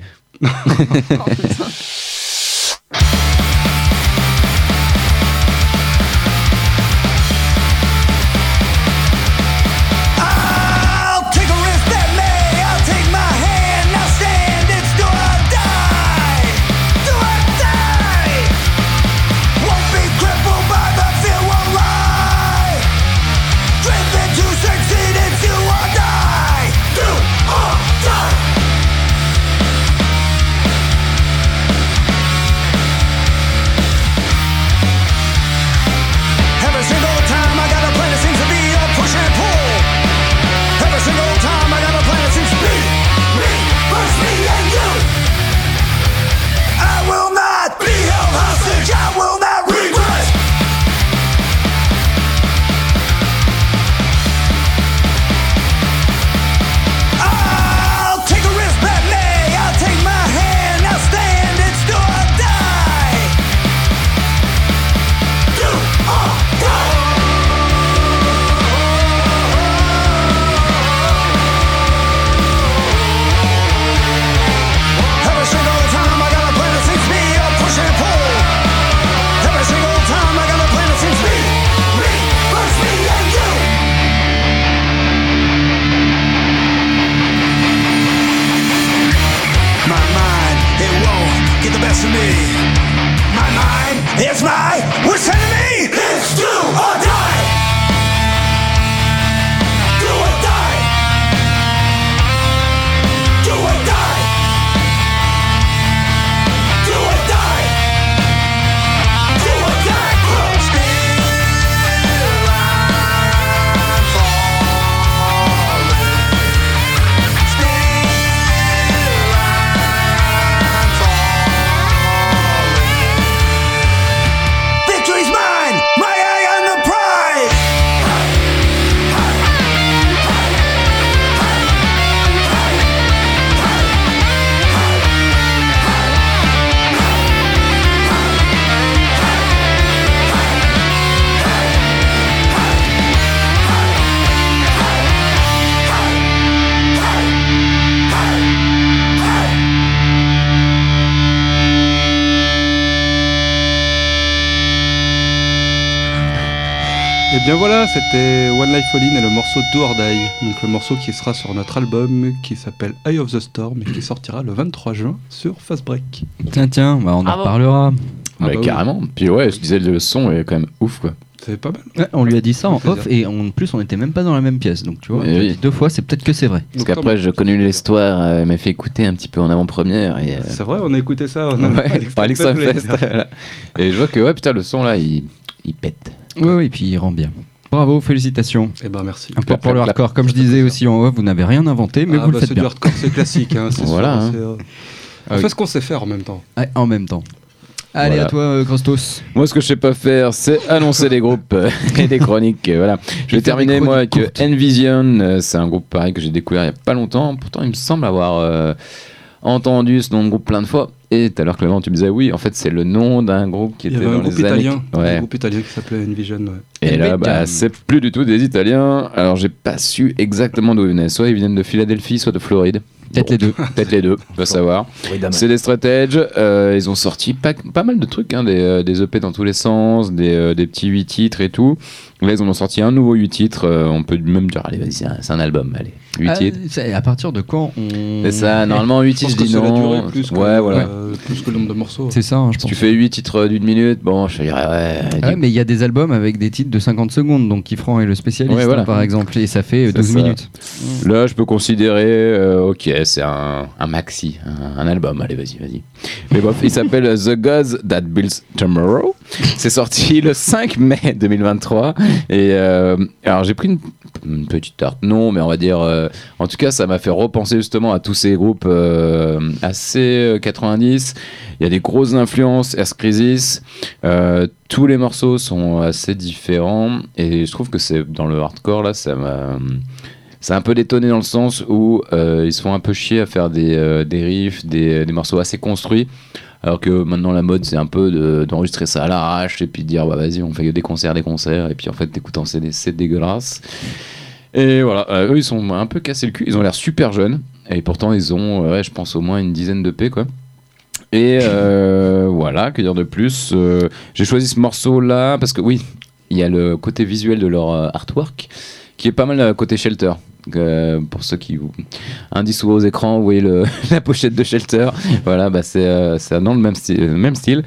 C'était One Life All In et le morceau Do or Die. Donc le morceau qui sera sur notre album qui s'appelle Eye of the Storm et qui sortira le 23 juin sur Fast Break. Tiens, tiens, bah, on en Bravo. reparlera. Ah bah oui. carrément. Puis ouais, je disais, le son est quand même ouf, quoi. C'est pas mal. Ouais, on lui a dit ça en off et en plus on était même pas dans la même pièce. Donc tu vois, oui. deux fois, c'est peut-être que c'est vrai. Parce qu'après, j'ai connu l'histoire, euh, elle m'a fait écouter un petit peu en avant-première. Et, euh, C'est vrai, on a écouté ça. On a ouais, par l'Extra Fest. *laughs* Et je vois que, ouais, putain, le son là, il, il pète. Oui, oui, et puis il rend bien. Bravo, félicitations. Eh ben merci. Un point pour le hardcore. Comme je disais aussi en off, vous n'avez rien inventé, mais Ah, vous bah, le faites c'est du hardcore, c'est classique. Hein, *laughs* c'est Voilà, sûr, hein. c'est, euh, Ah On oui. fait ce qu'on sait faire en même temps. Ouais, en même temps. Allez, Voilà. à toi, euh, Costos. Moi, ce que je sais pas faire, c'est annoncer des groupes euh, et des *laughs* chroniques. Voilà. Je vais terminer moi avec courtes. Envision. Euh, C'est un groupe pareil que j'ai découvert il y a pas longtemps. Pourtant, il me semble avoir euh, entendu ce nom de groupe plein de fois. Et tout à l'heure, Clément, tu me disais oui, en fait, c'est le nom d'un groupe qui Il y était avait un dans groupe les années. italien, un groupe italien qui s'appelait Envision. ouais. Et là, bah, c'est plus du tout des Italiens. Alors, j'ai pas su exactement d'où ils venaient. Soit ils viennent de Philadelphie, soit de Floride. Peut-être Bon, les deux. *laughs* Peut-être les deux, faut savoir. C'est des stratéges. euh, ils ont sorti pas, pas mal de trucs, hein, des, euh, des EP dans tous les sens, des, euh, des petits 8 titres et tout. Là, ils en ont sorti un nouveau 8 titres. euh, on peut même dire, allez, vas-y, c'est un, c'est un album. Allez, 8 Ah, titres. c'est- à partir de quand on. C'est ça, normalement 8 Je pense titres, je que dis non. durée plus que, ouais, voilà. euh, plus que le nombre de morceaux. C'est ça, hein, je Si pense. tu fais 8 titres d'une minute, bon, je dirais, ouais. Ah ouais, mais il y a des albums avec des titres de 50 secondes, donc Kifran est le spécialiste, Ouais, voilà. hein, par exemple, et ça fait euh, C'est 12 ça. minutes. Là, je peux considérer, euh, ok, c'est un, un maxi, un, un album. Allez, vas-y, vas-y. Mais bref, il s'appelle *laughs* The Gods That Builds Tomorrow. C'est sorti *laughs* le 5 mai 2023. Et euh, alors, j'ai pris une, une petite tarte, non, mais on va dire, euh, en tout cas, ça m'a fait repenser justement à tous ces groupes euh, assez euh, 90. Il y a des grosses influences, Earth Crisis. Euh, tous les morceaux sont assez différents. Et je trouve que c'est dans le hardcore, là, ça m'a. C'est un peu détonné dans le sens où euh, ils se font un peu chier à faire des, euh, des riffs, des, des morceaux assez construits. Alors que maintenant la mode c'est un peu de- d'enregistrer ça à l'arrache et puis de dire bah vas-y on fait des concerts, des concerts et puis en fait t'écoutes en CD c'est dégueulasse. Et voilà, euh, eux ils sont un peu cassés le cul, ils ont l'air super jeunes et pourtant ils ont euh, ouais, je pense au moins une dizaine de P quoi. Et euh, *laughs* voilà, que dire de plus Euh, J'ai choisi ce morceau là parce que oui, il y a le côté visuel de leur artwork qui est pas mal côté Shelter. Euh, pour ceux qui vous indice souvent aux écrans, vous voyez le, *laughs* la pochette de Shelter. voilà, bah c'est euh, dans le même style, le même style.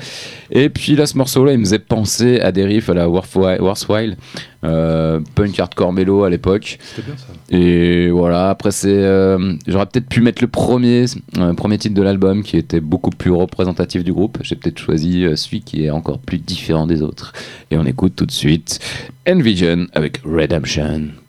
Et puis là, ce morceau-là, il me faisait penser à des riffs à la Worthwhile, euh, punk hardcore mélo à l'époque. C'était bien ça. Et voilà, après c'est, euh, j'aurais peut-être pu mettre le premier, euh, premier titre de l'album qui était beaucoup plus représentatif du groupe. J'ai peut-être choisi euh, celui qui est encore plus différent des autres. Et on écoute tout de suite Envision avec Redemption.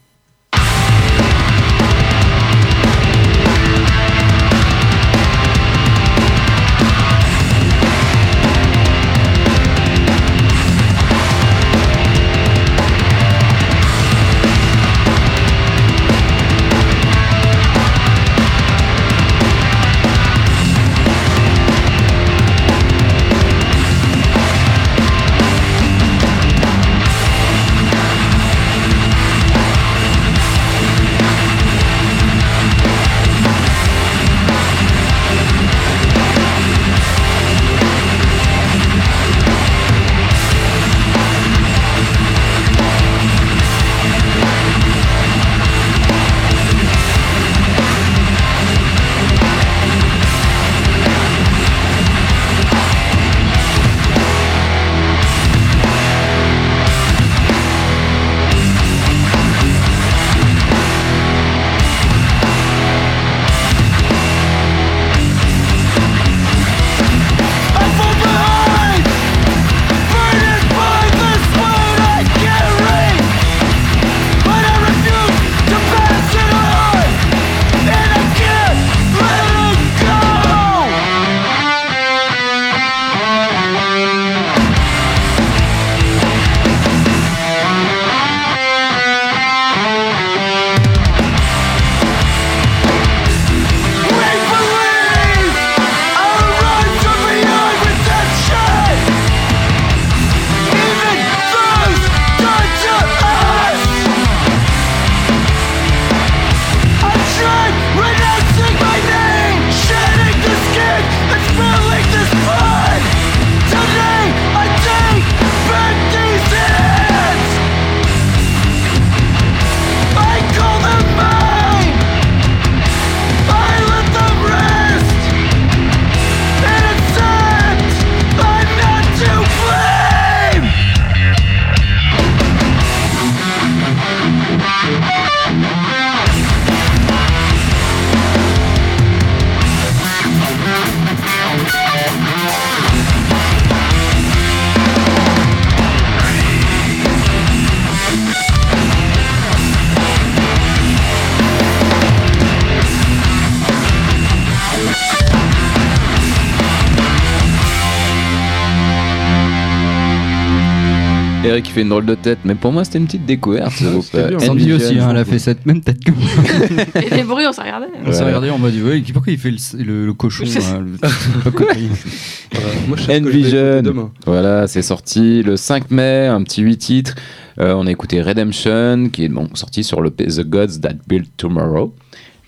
Fait une drôle de tête, mais pour moi c'était une petite découverte ce groupe. Euh, aussi, hein, elle a fait cette même tête que moi. *laughs* Et les bruits, on s'est regardé. On s'est regardé en mode, ouais, pourquoi il fait le, le- le cochon le- compris. *laughs* Voilà. Moi, je sais ce que je vais écouter Envision. demain. Voilà, c'est sorti le 5 mai, un petit 8 titres. Euh, on a écouté Redemption, qui est bon, sorti sur le The Gods That Built Tomorrow,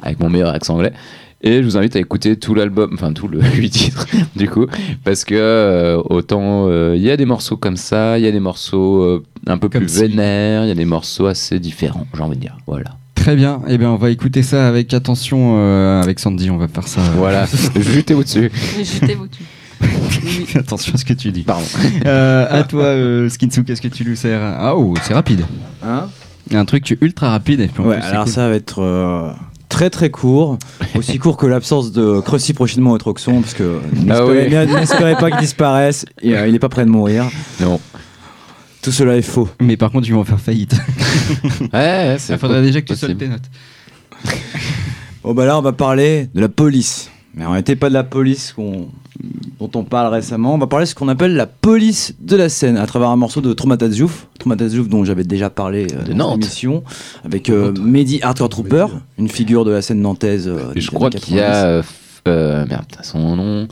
avec mon meilleur accent anglais. Et je vous invite à écouter tout l'album, enfin tout le *laughs* 8 titres, du coup, parce que euh, autant euh, il y a des morceaux comme ça, il y a des morceaux euh, un peu Comme plus si. vénères, il y a des morceaux assez différents, j'ai envie de dire. Voilà. Très bien, eh bien on va écouter ça avec attention euh, avec Sandy, on va faire ça. Voilà, *laughs* jetez-vous dessus. Jetez-vous dessus. *laughs* attention à ce que tu dis. Pardon. Euh, à toi, euh, Skinsu, qu'est-ce que tu nous sers? Ah oh, c'est rapide. Hein? Un truc tu- ultra rapide. Et puis en Ouais, plus, alors cool. ça va être euh, très très court, *laughs* aussi court que l'absence de Cressy prochainement au Troxon, parce que n'espérez Ah oui. n'espérez pas qu'il disparaisse, et, euh, il n'est pas prêt de mourir. Non. Tout cela est faux. Mais par contre, ils vont faire faillite. *laughs* Ouais, Il faudrait déjà que tu possible. soldes tes notes. Bon bah là on va parler de la police. Mais en réalité pas de la police qu'on- dont on parle récemment, on va parler de ce qu'on appelle la police de la scène à travers un morceau de Traumataz Youth, Traumataz Youth dont j'avais déjà parlé euh, De dans Nantes. l'émission, avec euh, Mehdi Hardcore Trooper, une figure de la scène nantaise. euh, je crois qu'il y a 90. euh, euh, merde, son nom.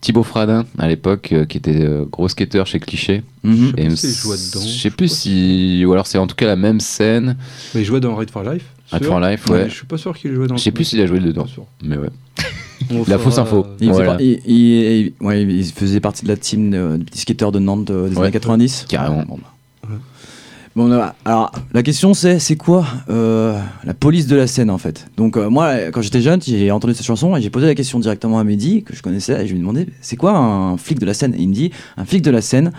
Thibaut Fradin à l'époque euh, qui était euh, gros skateur chez Cliché. Et plus me- s'il jouait dedans. Je sais plus si ou alors c'est en tout cas la même scène. Mais il jouait dans Ride for Life. Ride for Life, ouais. Je suis pas sûr qu'il jouait dans. Je sais plus s'il a joué dedans. Mais ouais. *laughs* La fausse info. euh, Il, faisait Voilà. par- il- il- il- ouais, il faisait partie de la team de- des petits skateurs de Nantes euh, des Ouais. années 90. Carrément. Bon, bah. Bon, voilà. alors la question c'est c'est quoi euh, la police de la scène en fait? Donc euh, moi quand j'étais jeune j'ai entendu cette chanson et j'ai posé la question directement à Mehdi que je connaissais et je lui ai demandé c'est quoi un flic de la scène? Et il me dit un flic de la scène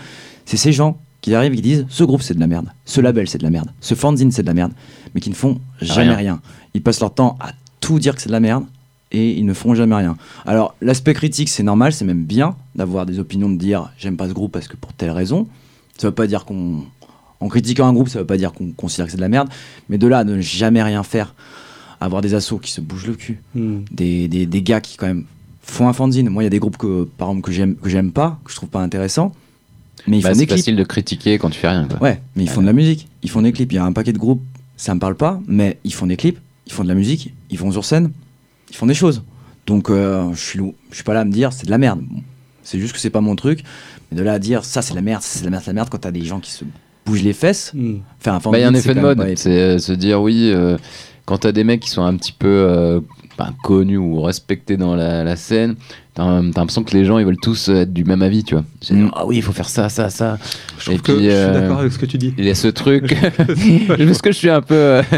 c'est ces gens qui arrivent et qui disent ce groupe c'est de la merde, ce label c'est de la merde, ce fanzine c'est de la merde mais qui ne font jamais Rien. rien. Ils passent leur temps à tout dire que c'est de la merde et ils ne font jamais rien. Alors l'aspect critique c'est normal, c'est même bien d'avoir des opinions de dire j'aime pas ce groupe parce que pour telle raison. Ça veut pas dire qu'on en critiquant un groupe, ça veut pas dire qu'on considère que c'est de la merde, mais de là à ne jamais rien faire, avoir des assos qui se bougent le cul, hmm. des, des, des gars qui quand même font un fanzine. Moi, il y a des groupes que par exemple que j'aime que j'aime pas, que je trouve pas intéressants, mais ils Bah, font c'est des clips. facile de critiquer quand tu fais rien. Quoi. Ouais, mais ils font de la musique, ils font des clips. Il y a un paquet de groupes, ça me parle pas, mais ils font des clips, ils font de la musique, ils vont sur scène, ils font des choses. Donc euh, je suis je suis pas là à me dire c'est de la merde. Bon, C'est juste que c'est pas mon truc. Mais de là à dire ça c'est de la merde, ça, c'est de la merde, c'est de la merde quand t'as des gens qui se bougent les fesses. Hmm. Enfin, un Bah, il y a un effet de mode. C'est euh, se dire oui, euh, quand t'as des mecs qui sont un petit peu euh, connus ou respectés dans la, la scène, t'as l'impression que les gens ils veulent tous être du même avis, tu vois. Mm. dire, Ah oui, il faut faire ça, ça, ça. Je trouve Et que je suis d'accord avec ce que tu dis. Il y a ce truc. *laughs* *laughs* Parce que je suis un peu. *laughs*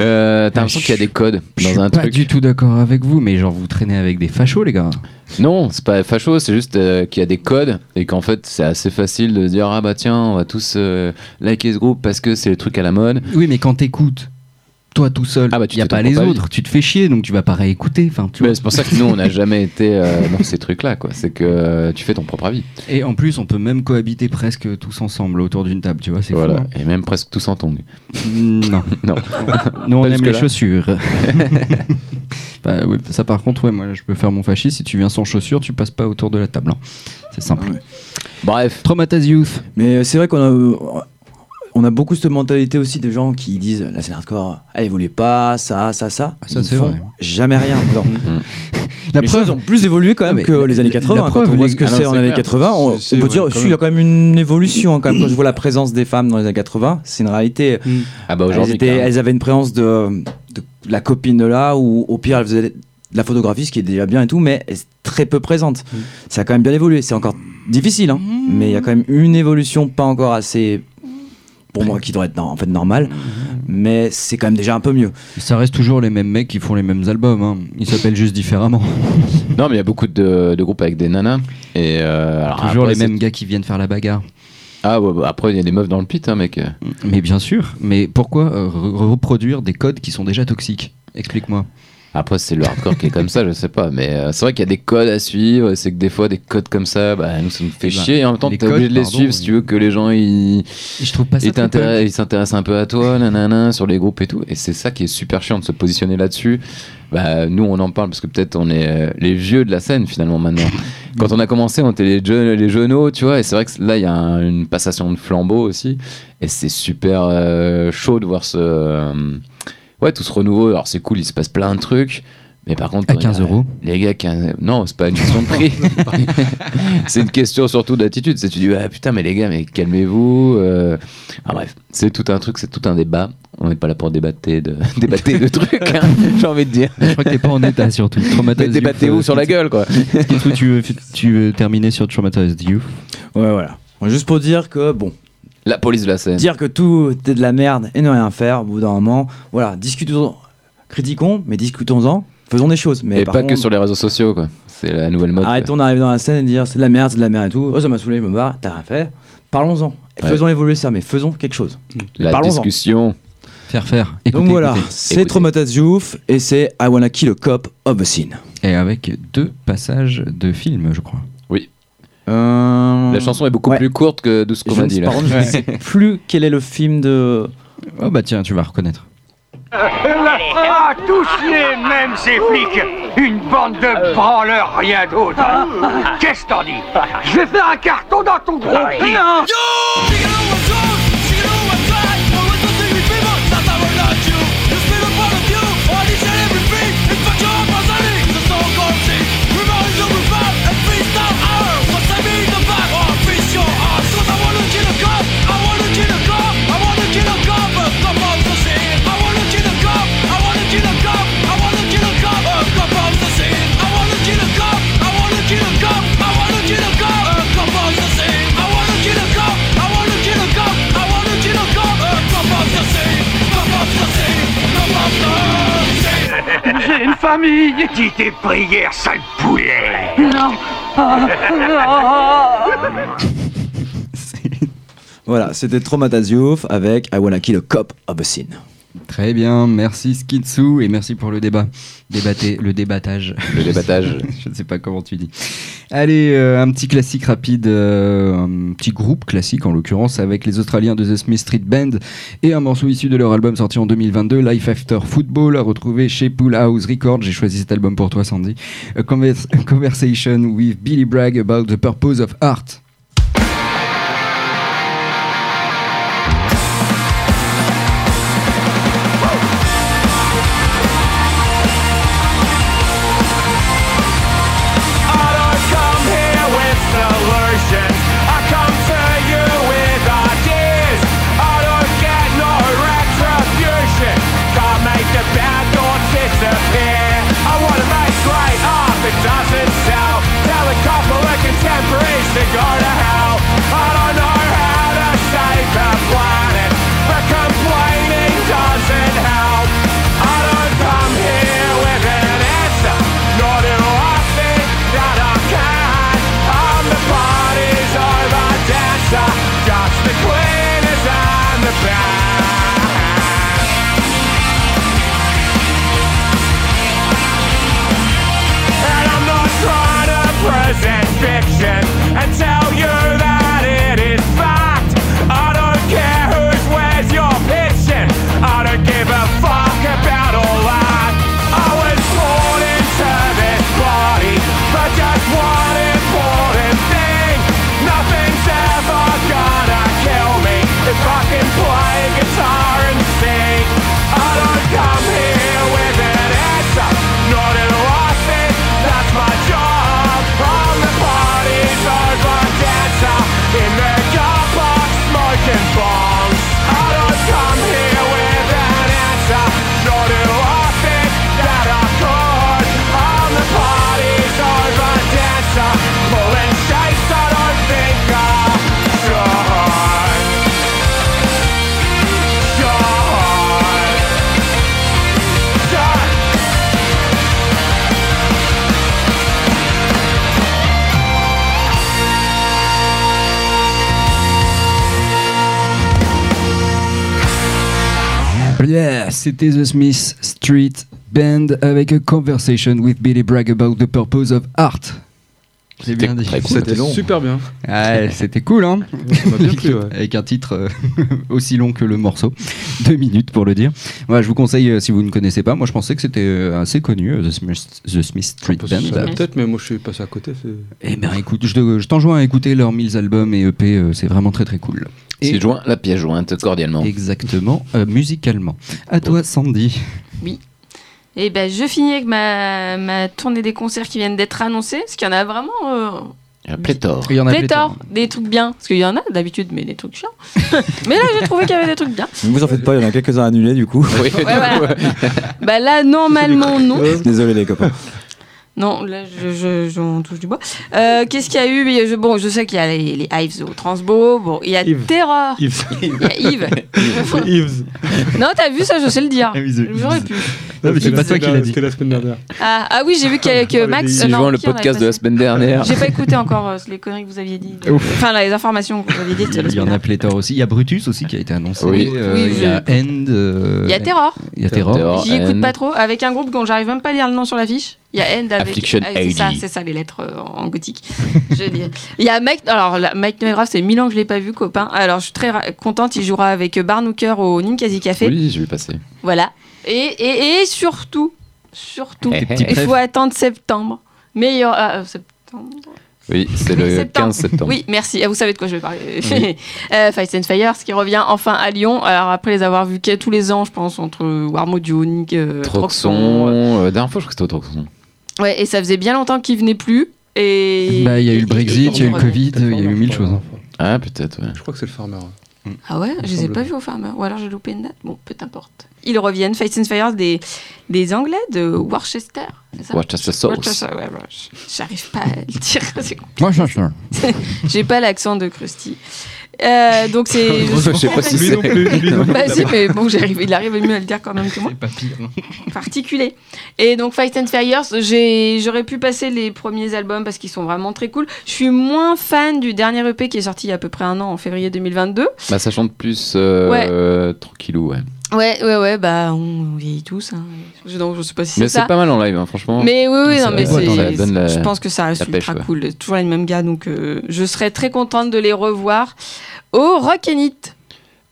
euh, T'as l'impression qu'il y a des codes Je suis dans un pas truc. du tout d'accord avec vous, mais genre vous traînez avec des fachos, les gars. Non, c'est pas facho, c'est juste euh, qu'il y a des codes et qu'en fait c'est assez facile de dire ah bah tiens on va tous euh, liker ce groupe parce que c'est le truc à la mode. Oui, mais quand t'écoutes, toi tout seul, il Ah bah, tu y a pas les autres, tu te fais chier, donc tu vas pas réécouter. Enfin, tu c'est pour ça que nous on n'a jamais été euh, dans ces trucs là quoi. C'est que euh, tu fais ton propre avis. Et en plus, on peut même cohabiter presque tous ensemble autour d'une table, tu vois, c'est Voilà fou. et même presque tous en tongs. hein. Non, *laughs* Non. nous on aime les chaussures. *laughs* Bah, oui, ça par contre, ouais, moi je peux faire mon fasciste. Si tu viens sans chaussures, tu passes pas autour de la table. hein. C'est simple. Ouais. Bref. Traumataz Youth. Mais euh, c'est vrai qu'on a, on a beaucoup cette mentalité aussi de gens qui disent la scène hardcore, elle évolue pas, ça, ça, ça? Ah, ça, c'est vrai. Jamais rien. *laughs* Non. La les preuve, choses ont plus évolué quand même mais que la- les années la 80. quand preuve, on voit les- ce que Ah c'est en années clair. 80, on, on peut dire quand il y a quand même une évolution. hein, quand, même. Quand je vois la présence des femmes dans les années 80, c'est une réalité. Hmm. Ah bah Elles, aujourd'hui. étaient- elles avaient une présence de, de la copine de là, ou au pire, elles faisaient de la photographie, ce qui est déjà bien et tout, mais sont très peu présente. Mm. Ça a quand même bien évolué. C'est encore difficile, hein, mais il y a quand même une évolution pas encore assez. Pour moi, qui devrait être en fait normale, mais c'est quand même déjà un peu mieux. ça reste toujours les mêmes mecs qui font les mêmes albums. hein. Ils s'appellent juste différemment. *laughs* Non mais il y a beaucoup de, de groupes avec des nanas et euh, alors toujours après, les mêmes gars qui viennent faire la bagarre. Ah ouais, bah, après il y a des meufs dans le pit hein mec. Mais bien sûr. Mais pourquoi euh, re- reproduire des codes qui sont déjà toxiques? Explique-moi. Après, c'est le hardcore qui est comme ça, je sais pas. Mais euh, c'est vrai qu'il y a des codes à suivre. C'est que des fois, des codes comme ça, bah, nous, ça nous fait chier. Et en même temps, t'es obligé de les pardon, suivre si tu veux que les gens ils, s'intéressent un peu à toi, nanana, sur les groupes et tout. Et c'est ça qui est super chiant de se positionner là-dessus. Bah, nous, on en parle parce que peut-être on est euh, les vieux de la scène finalement maintenant. *laughs* Quand on a commencé, on était les jeunes, les jeuneaux, tu vois. Et c'est vrai que là, il y a un- une passation de flambeau aussi. Et c'est super euh, chaud de voir ce. euh, ouais, tout ce renouveau. Alors, c'est cool, il se passe plein de trucs. Mais par contre, À quand il y a- 15 euros. Les gars, 15 non, c'est pas une question de prix. *laughs* c'est une question surtout d'attitude. C'est tu dis, ah, putain, mais les gars, mais calmez-vous. euh. Ah, bref, c'est tout un truc, c'est tout un débat. On n'est pas là pour débattre de, *laughs* débattre de trucs, hein, *laughs* j'ai envie de dire. Je crois que t'es pas en état surtout. Débattez-vous sur la gueule, quoi. Skitsu, tu veux, tu veux terminer sur Traumatized Youth? Ouais, voilà. Juste pour dire que, bon, La police de la scène. dire que tout est de la merde et ne rien faire, au bout d'un moment, voilà, discutons, critiquons, mais discutons-en, faisons des choses. Mais et par pas que sur les réseaux sociaux, quoi. C'est la nouvelle mode. Arrêtons d'arriver dans la scène et de dire c'est de la merde, c'est de la merde et tout. Oh, ça m'a saoulé, je me barre, t'as rien fait. Parlons-en. Ouais. Faisons évoluer ça, mais faisons quelque chose. La discussion. Faire faire. Écoutez, Donc voilà, c'est Youth et c'est I Wanna Kill a Cop of the Scene. Et avec deux passages de film, je crois. Euh... La chanson est beaucoup Ouais. plus courte que de ce qu'on a dit là. par contre, je ne sais plus quel est le film de. Oh bah tiens, tu vas reconnaître. Ah, tous les mêmes, ces flics Une bande de branleurs, rien d'autre Qu'est-ce que t'en dis? Je vais faire un carton dans ton gros cul J'ai une famille. Dis tes prières, sale poulet. Non. *laughs* Voilà, c'était Traumatized Youth avec I Wanna Kill a Cop of the Scene. Très bien, merci Skitsu et merci pour le débat. Débatté, le débattage. Le débattage. *laughs* je ne sais pas comment tu dis. Allez, euh, un petit classique rapide, euh, un petit groupe classique en l'occurrence, avec les Australiens de The Smith Street Band et un morceau issu de leur album sorti en 2022, Life After Football, à retrouver chez Pool House Records. J'ai choisi cet album pour toi, Sandy. A Conversation with Billy Bragg about the purpose of art. Yeah, c'était The Smith Street Band avec A Conversation with Billy Bragg about the purpose of art. J'ai bien dit. cool. C'était super bien. Ouais, c'était cool, hein bien plu, ouais. Avec un titre euh, *laughs* aussi long que le morceau. Deux minutes pour le dire. Voilà, je vous conseille, euh, si vous ne connaissez pas, moi je pensais que c'était euh, assez connu, euh, The Smith, The Smith Street Band. Peut-être, mais moi je suis passé à côté. c'est- Eh ben écoute, je, te- je t'enjoins à écouter leurs 1000 albums et EP, euh, c'est vraiment très très cool. C'est joint la pièce jointe cordialement. Exactement, euh, musicalement. À toi Sandy. Et ben, je finis avec ma, ma tournée des concerts qui viennent d'être annoncés, parce qu'il y en a vraiment euh, Il y a pléthore. Il y en a pléthore, des trucs bien, parce qu'il y en a d'habitude, mais des trucs chiants. *laughs* mais là, j'ai trouvé qu'il y avait des trucs bien. Vous en faites pas, il y en a quelques-uns annulés du coup. Oui, Ouais, voilà. *laughs* Bah là, normalement, non. *laughs* Désolé les copains. Non, là, je, je, j'en touche du bois. Euh, Qu'est-ce qu'il y a eu Mais je, Bon, je sais qu'il y a les, les Hives au Transbo. Bon, il y a Yves. Terror. Yves. Il y a Yves. Yves. non, t'as vu ça Je sais le dire. Ah J'aurais pu. Non, mais c'est pas toi qui l'as dit. C'était la semaine dernière. Ah, ah oui, j'ai vu qu'avec Max. des euh, Si non, joint le podcast de la semaine dernière. J'ai pas écouté encore euh, les conneries que vous aviez dit. Ouf. Enfin, les informations que vous aviez dites. Il y en a pléthore aussi. Il y a Brutus aussi qui a été annoncé. Oui. Euh, il y a End. euh, Il y a Terror. Il y a Terror. J'y écoute pas trop. Avec un groupe dont j'arrive même pas à lire le nom sur l'affiche. Il y a End avec. Affliction Ah, c'est ça, c'est ça les lettres euh, en gothique. *laughs* Je dis- Il y a Mike. Alors là, Mike Negrave, c'est mille ans que je l'ai pas vu, copain. Alors je suis très ra- contente. Il jouera avec Barnooker au Ninkasi Café. Oui, je vais passer. Voilà. Et, et, et surtout, surtout, Eh, eh. il faut attendre septembre. Meilleur. ah, euh, septembre. Oui, c'est le Septembre. 15 septembre. Oui, merci. Ah, vous savez de quoi je vais parler. *laughs* euh, Fight and Fire, ce qui revient enfin à Lyon. Alors après les avoir vus tous les ans, je pense, entre Warmodio, Nick, euh, Troxon. euh, dernière fois, je crois que c'était au Troxon. Ouais, et ça faisait bien longtemps qu'il venait plus. Et Bah, il y a eu le Brexit, il y a eu le. Covid, il y a eu mille choses. hein. Ah, peut-être, ouais. Je crois que c'est le farmer. Ah ouais, je les ai pas vus au Farmer. Ou alors j'ai loupé une date. Bon, peu importe. Ils reviennent. Fight and Fire des, des Anglais de Worcester. ça Worcester Sauce. Worcester, ouais, ouais. J'arrive pas à le dire. *laughs* change. *laughs* J'ai pas l'accent de Krusty. Euh, donc c'est. *laughs* Je sais pas si c'est. Bah si, mais bon, j'arrive, il arrive mieux à le dire quand même que moi. pas pire. Particulier. Et donc Fight and Fires, j'ai- j'aurais pu passer les premiers albums parce qu'ils sont vraiment très cool. Je suis moins fan du dernier EP qui est sorti il y a à peu près un an, en février 2022. Bah, ça chante plus euh, Ouais. euh, tranquillou, ouais. Ouais, ouais, ouais, bah on vieillit tous. Hein. Donc, je sais pas si Mais c'est ça. c'est pas mal en live, hein, franchement. Mais oui, oui, non, mais c'est- la- je pense que ça reste ultra ouais. cool. Toujours les mêmes gars, donc euh, je serais très contente de les revoir au Rock and It.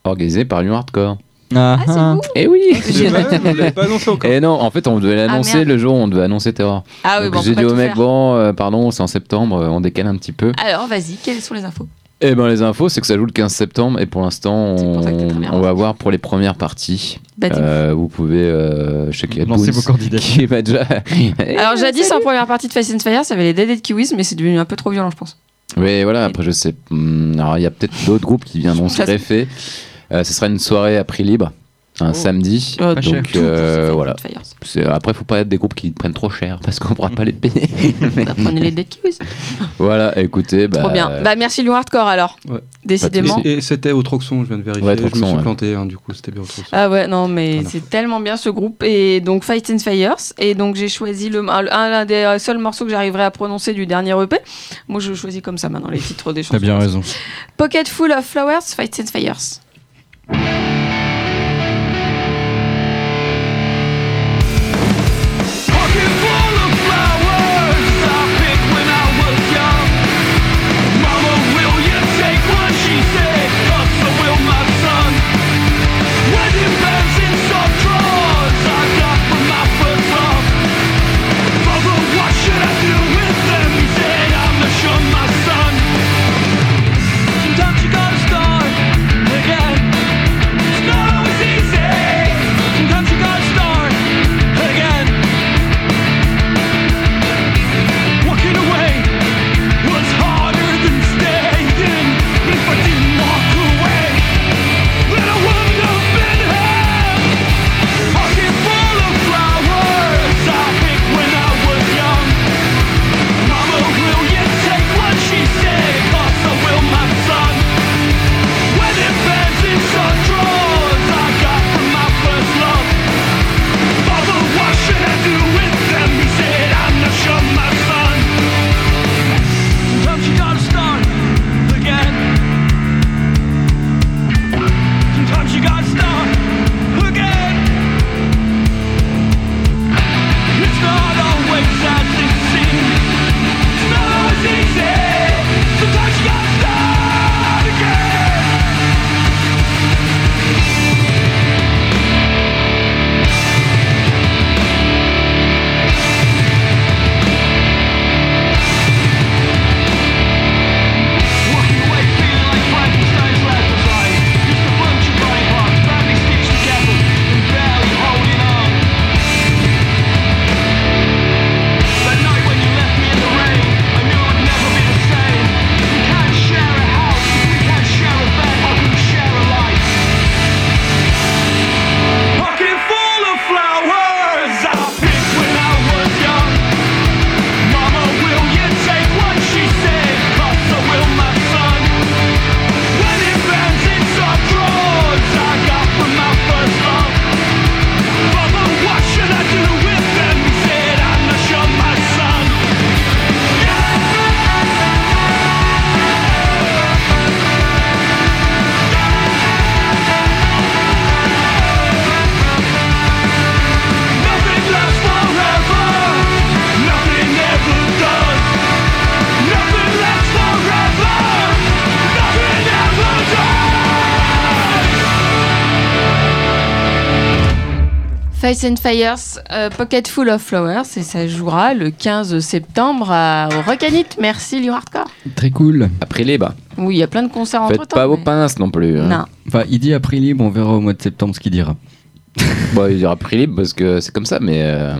Organisé par Lyon Hardcore. Ah, Ah, c'est vous Eh oui Vous l'avez pas- vous l'avez pas annoncé encore. Et non, en fait, on devait l'annoncer Ah, le jour où on devait annoncer Terror. Ah oui, Donc, bon, j'ai dit au mec, faire. bon, euh, pardon, c'est en septembre, euh, on décale un petit peu. Alors, vas-y, quelles sont les infos? Eh ben, les infos, c'est que ça joue le 15 septembre et pour l'instant, on, va voir pour les premières parties. Bah, Euh, vous pouvez, euh, Lancez Boons vos candidatures. *laughs* qui va déjà. *laughs* Alors, jadis, en première partie de Fast and Fire, ça avait les Dead Kiwis, mais c'est devenu un peu trop violent, je pense. Mais voilà, après, je sais. hum, Alors, il y a peut-être d'autres groupes qui viendront *laughs* se greffer. Euh, ce sera une soirée à prix libre, un Oh. samedi. Euh, cher. donc, euh, voilà. Après, faut pas être des groupes qui prennent trop cher parce qu'on pourra pas les *laughs* payer. Bah, prenez les Dead Kiwis. voilà, écoutez. Bah, Trop bien. Bah, merci Lyon Hardcore alors. Ouais. Décidément. Et, et c'était au Troxon, je viens de vérifier. Ouais, je me Troxon, suis ouais. planté, hein, du coup, c'était bien au Troxon. Ah ouais, non, mais Voilà. c'est tellement bien ce groupe. Et donc, Fight and Fires. Et donc, j'ai choisi le, un, un des seuls morceaux que j'arriverai à prononcer du dernier EP. Moi, je choisis comme ça maintenant les titres des chansons. T'as bien raison. Pocket Full of Flowers, Fight and Fires. Ice and Fires, euh, Pocket Full of Flowers, et ça jouera le 15 septembre à, au Rockanit. Merci, Liu Hardcore. Très cool. Après les bas. Oui, il y a plein de concerts entre Faites pas vos pinces non plus. hein. Non. Enfin, il dit après libre, on verra au mois de septembre ce qu'il dira. Bon, il aura prix libre parce que c'est comme ça, mais euh,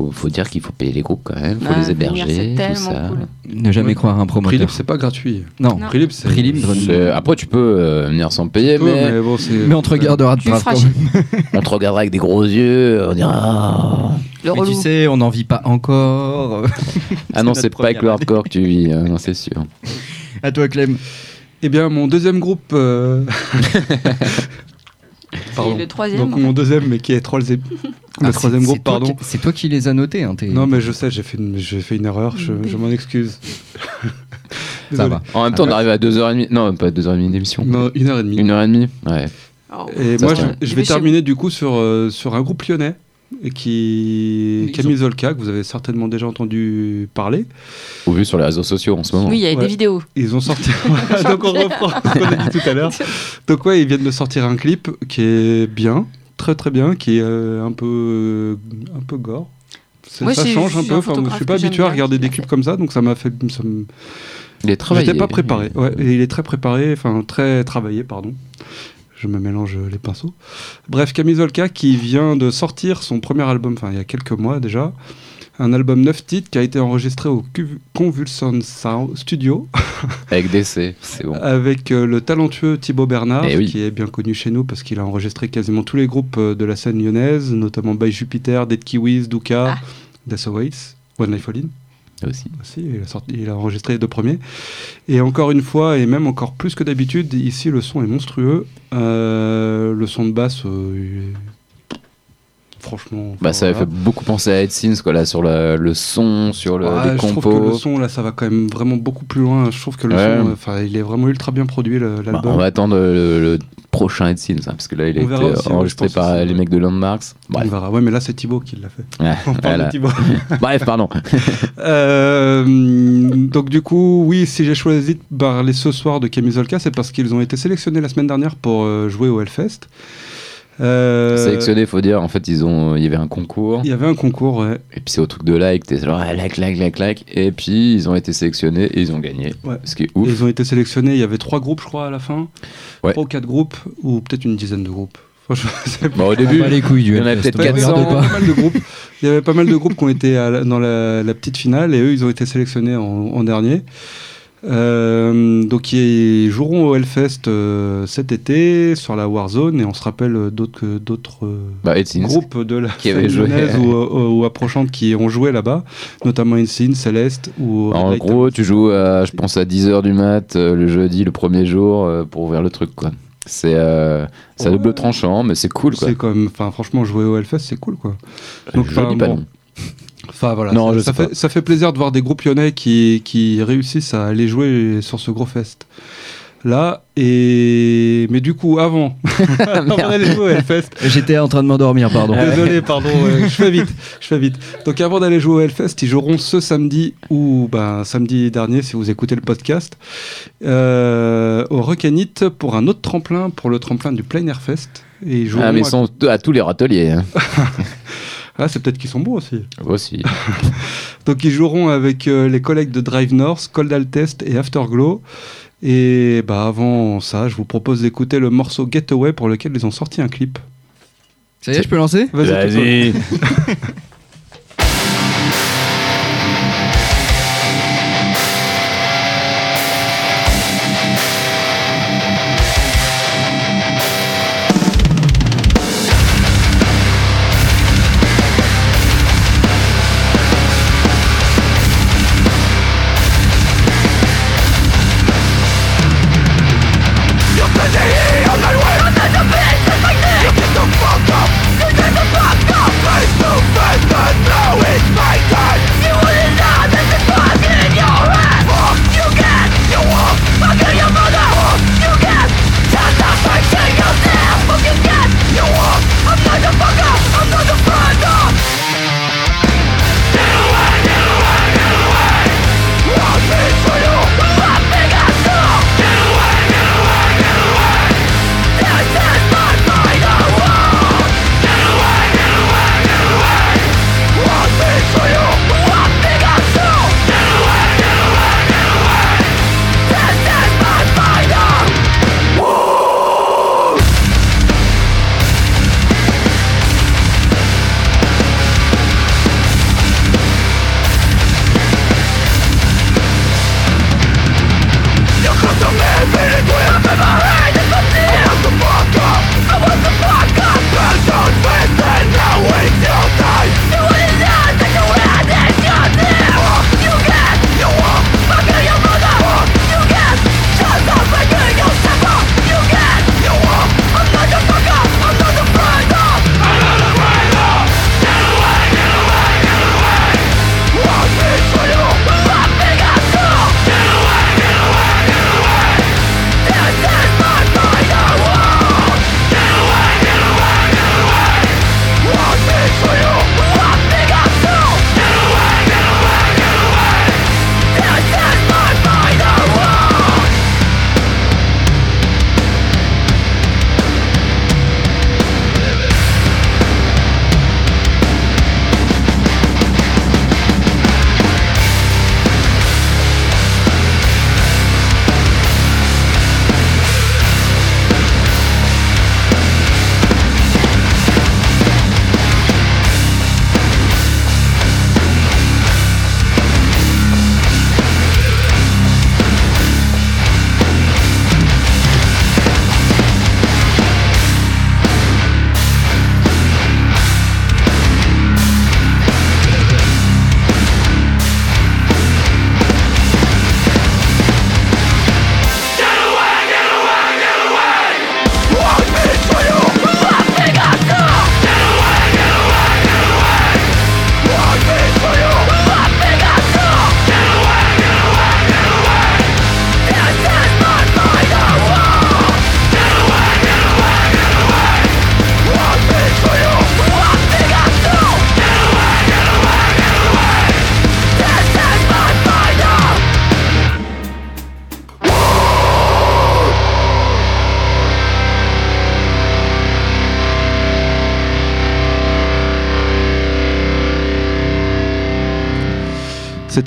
faut, faut dire qu'il faut payer les groupes quand même, faut Ah, les héberger, tout ça. cool. Ne jamais Ouais. croire un Prix promoteur. libre, c'est pas gratuit. Non. Non. Prix libre, c'est. Après, tu peux euh, venir sans payer, mais, mais bon, c'est. Mais on te regardera de *laughs* on te regardera avec des gros yeux, on dira Ah, Le Mais tu sais, on n'en vit pas encore. *laughs* Ah non, C'est pas avec le hardcore que tu vis, hein, non, c'est sûr. à toi, Clem. Eh bien, mon deuxième groupe. euh, *laughs* Pardon. le troisième, Donc, en fait. mon deuxième, mais qui est troisième. Le Ah, troisième c'est- groupe, pardon. C'est toi qui les as notés. Hein, t'es- Non, mais je sais, j'ai fait une, j'ai fait une erreur, je, je m'en excuse. ça *laughs* va. En même temps, on arrive à 2h30, non, pas 2h30 d'émission. Non, une heure et demie. 1h30 Ouais. Oh. Et Ça, moi, je, je vais terminer du coup sur, euh, sur un groupe lyonnais qui Ils Camille Zolka, que vous avez certainement déjà entendu parler. Ou vu sur les réseaux sociaux en ce moment. Oui, il y a Ouais. des vidéos. Ils ont sorti. *laughs* *laughs* Donc on reprend ce qu'on a dit tout à l'heure. *laughs* Donc ouais, ils viennent de sortir un clip qui est bien, très très bien, qui est euh, un peu un peu gore. Moi, ça change un peu. un Enfin, je suis pas habitué à regarder des clips fait. comme ça, donc ça m'a fait. Ça Il est travaillé. J'étais pas préparé. Ouais, il est très préparé, enfin très travaillé, pardon. Je me mélange les pinceaux. Bref, Camille Zolka qui vient de sortir son premier album, enfin il y a quelques mois déjà, un album 9 titres qui a été enregistré au Convulsion Sound Studio *laughs* Avec DC, c'est bon. avec euh, le talentueux Thibaut Bernard, Eh oui. qui est bien connu chez nous parce qu'il a enregistré quasiment tous les groupes euh, de la scène lyonnaise, notamment By Jupiter, Dead Kiwis, Duka, Ah. Death Awaits, One Life All In Aussi. il a, enregistré les deux premiers. Et encore une fois, et même encore plus que d'habitude, ici le son est monstrueux. Euh, le son de basse, euh, franchement. Bah, ça voilà. fait beaucoup penser à Ed Sins, quoi, là, sur le, le son, sur le, les je trouve que le son là, ça va quand même vraiment beaucoup plus loin. Je trouve que le Ouais. son, euh, enfin, il est vraiment ultra bien produit Bah, l'album. on va attendre le, le prochain Ed Sins, hein, parce que là, il a On été aussi, enregistré par les mecs de Landmarks. On Bref, verra. Ouais, mais là c'est Thibaut qui l'a fait. Ouais, *laughs* On parle voilà. de Thibaut. *laughs* Bref pardon. *laughs* Euh, donc du coup, oui, si j'ai choisi de parler ce soir de Camille Zolka, c'est parce qu'ils ont été sélectionnés la semaine dernière pour euh, jouer au Hellfest. Euh, Sélectionné, faut dire, en fait, ils ont, il y avait un concours. Il y avait un concours, ouais. Et puis c'est au truc de like, t'es genre ah, like, like, like, like. Et puis ils ont été sélectionnés et ils ont gagné. Ouais. Ce qui est Et ouf. Ils ont été sélectionnés, il y avait trois groupes, je crois, à la fin. Ouais. Trois ou quatre groupes, ou peut-être une dizaine de groupes. *laughs* Franchement, je sais pas. Bon, au On début, les couilles du il y en avait peut-être on 400. regarde Il y avait pas. pas mal de groupes. *laughs* Il y avait pas mal de groupes qui ont été la- dans la, la petite finale et eux, ils ont été sélectionnés en, en dernier. Euh, donc ils joueront au Hellfest euh, cet été sur la Warzone et on se rappelle d'autres euh, bah, groupes de la Qui avaient joué. ou, ou, ou approchante qui ont joué là-bas, notamment Insin, Céleste ou En Light gros, tu joues, à, je pense, à 10h du mat le jeudi, le premier jour, pour ouvrir le truc, quoi. C'est euh, Ouais. double tranchant, mais c'est cool, quoi. C'est comme, enfin franchement jouer au Hellfest c'est cool quoi. donc, je enfin, dis pas bon. non. Enfin voilà, Non, ça, fait, ça fait plaisir de voir des groupes lyonnais qui, qui réussissent à aller jouer sur ce gros fest. Là, et. Mais du coup, avant. *laughs* avant *laughs* d'aller jouer au Hellfest. J'étais en train de m'endormir, pardon. Désolé, *laughs* pardon, ouais, je fais vite. Je fais vite. Donc avant d'aller jouer au Hellfest, ils joueront ce samedi ou ben, samedi dernier si vous écoutez le podcast euh, au Recanit pour un autre tremplin, pour le tremplin du Plein Air Fest. Et ils joueront Ah, mais à- ils sont à tous les râteliers. Hein. Ah, c'est peut-être qu'ils sont bons aussi. Aussi. *laughs* Donc ils joueront avec euh, les collègues de Drive North, Cold Test et Afterglow. Et bah avant ça, je vous propose d'écouter le morceau Getaway pour lequel ils ont sorti un clip. Ça y est, je peux lancer? Vas-y. Toto. *laughs*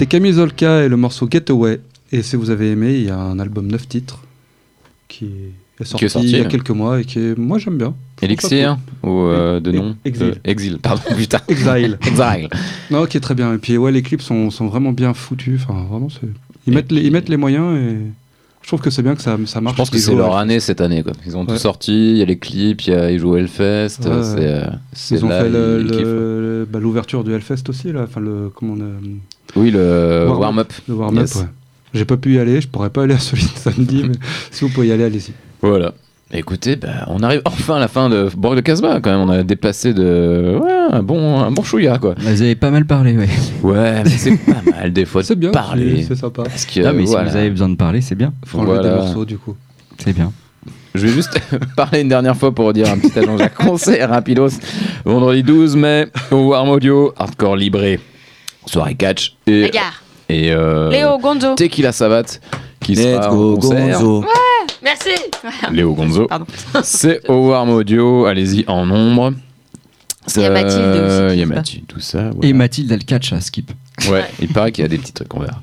C'était Camille Zolka et le morceau Getaway. Et si vous avez aimé, il y a un album 9 titres qui est sorti, sorti, il y a ouais. quelques mois et qui est, moi j'aime bien. Je Elixir ou euh, de Ex- nom Exil. Euh, Exil, pardon, *laughs* putain. Exile. Exile. non, qui est très bien. Et puis ouais, les clips sont, sont vraiment bien foutus. Enfin, vraiment, ils, Et mettent les, ils mettent les moyens et je trouve que c'est bien que ça, ça Je marche. pense que c'est leur année cette année. Quoi. Ils ont tout sorti, il y a les clips, y a, ils jouent au Hellfest. Ouais, c'est, euh, Ils ont là, fait le- le- bah, l'ouverture du Hellfest aussi, là. Enfin, le, comment on a- Oui, le Warm-up. le warm-up, Yes. ouais. J'ai pas pu y aller, je pourrais pas aller à celui de *laughs* samedi, mais si vous pouvez y aller, allez-y. Voilà. Écoutez, bah, on arrive *laughs* enfin à la fin de Borg de Casbah quand même. On a dépassé de ouais, un bon un bon chouïa quoi. Vous avez pas mal parlé, ouais. Ouais, mais c'est *laughs* pas mal des fois de C'est bien, parler. c'est- sympa. Parce que Ah, mais voilà. si vous avez besoin de parler, c'est bien. Faut enlever Voilà. des morceaux, du coup. C'est bien. Je vais juste parler une dernière fois pour dire un petit agent Jacques concert rapidos. Vendredi 12 mai au Warm Audio, Hardcore Libré, soirée catch et, euh, Léo Gonzo. Tequila Savat qui Let's sera en go, concert. Gonzo. Merci. *laughs* Léo Gonzo. Pardon. C'est au Warm Audio, allez-y en nombre. Il y a Mathilde aussi, Euh, Il y a. Mathilde, tout ça. voilà. Et Mathilde, elle catch à skip. Ouais, il paraît qu'il y a des petits trucs, on verra.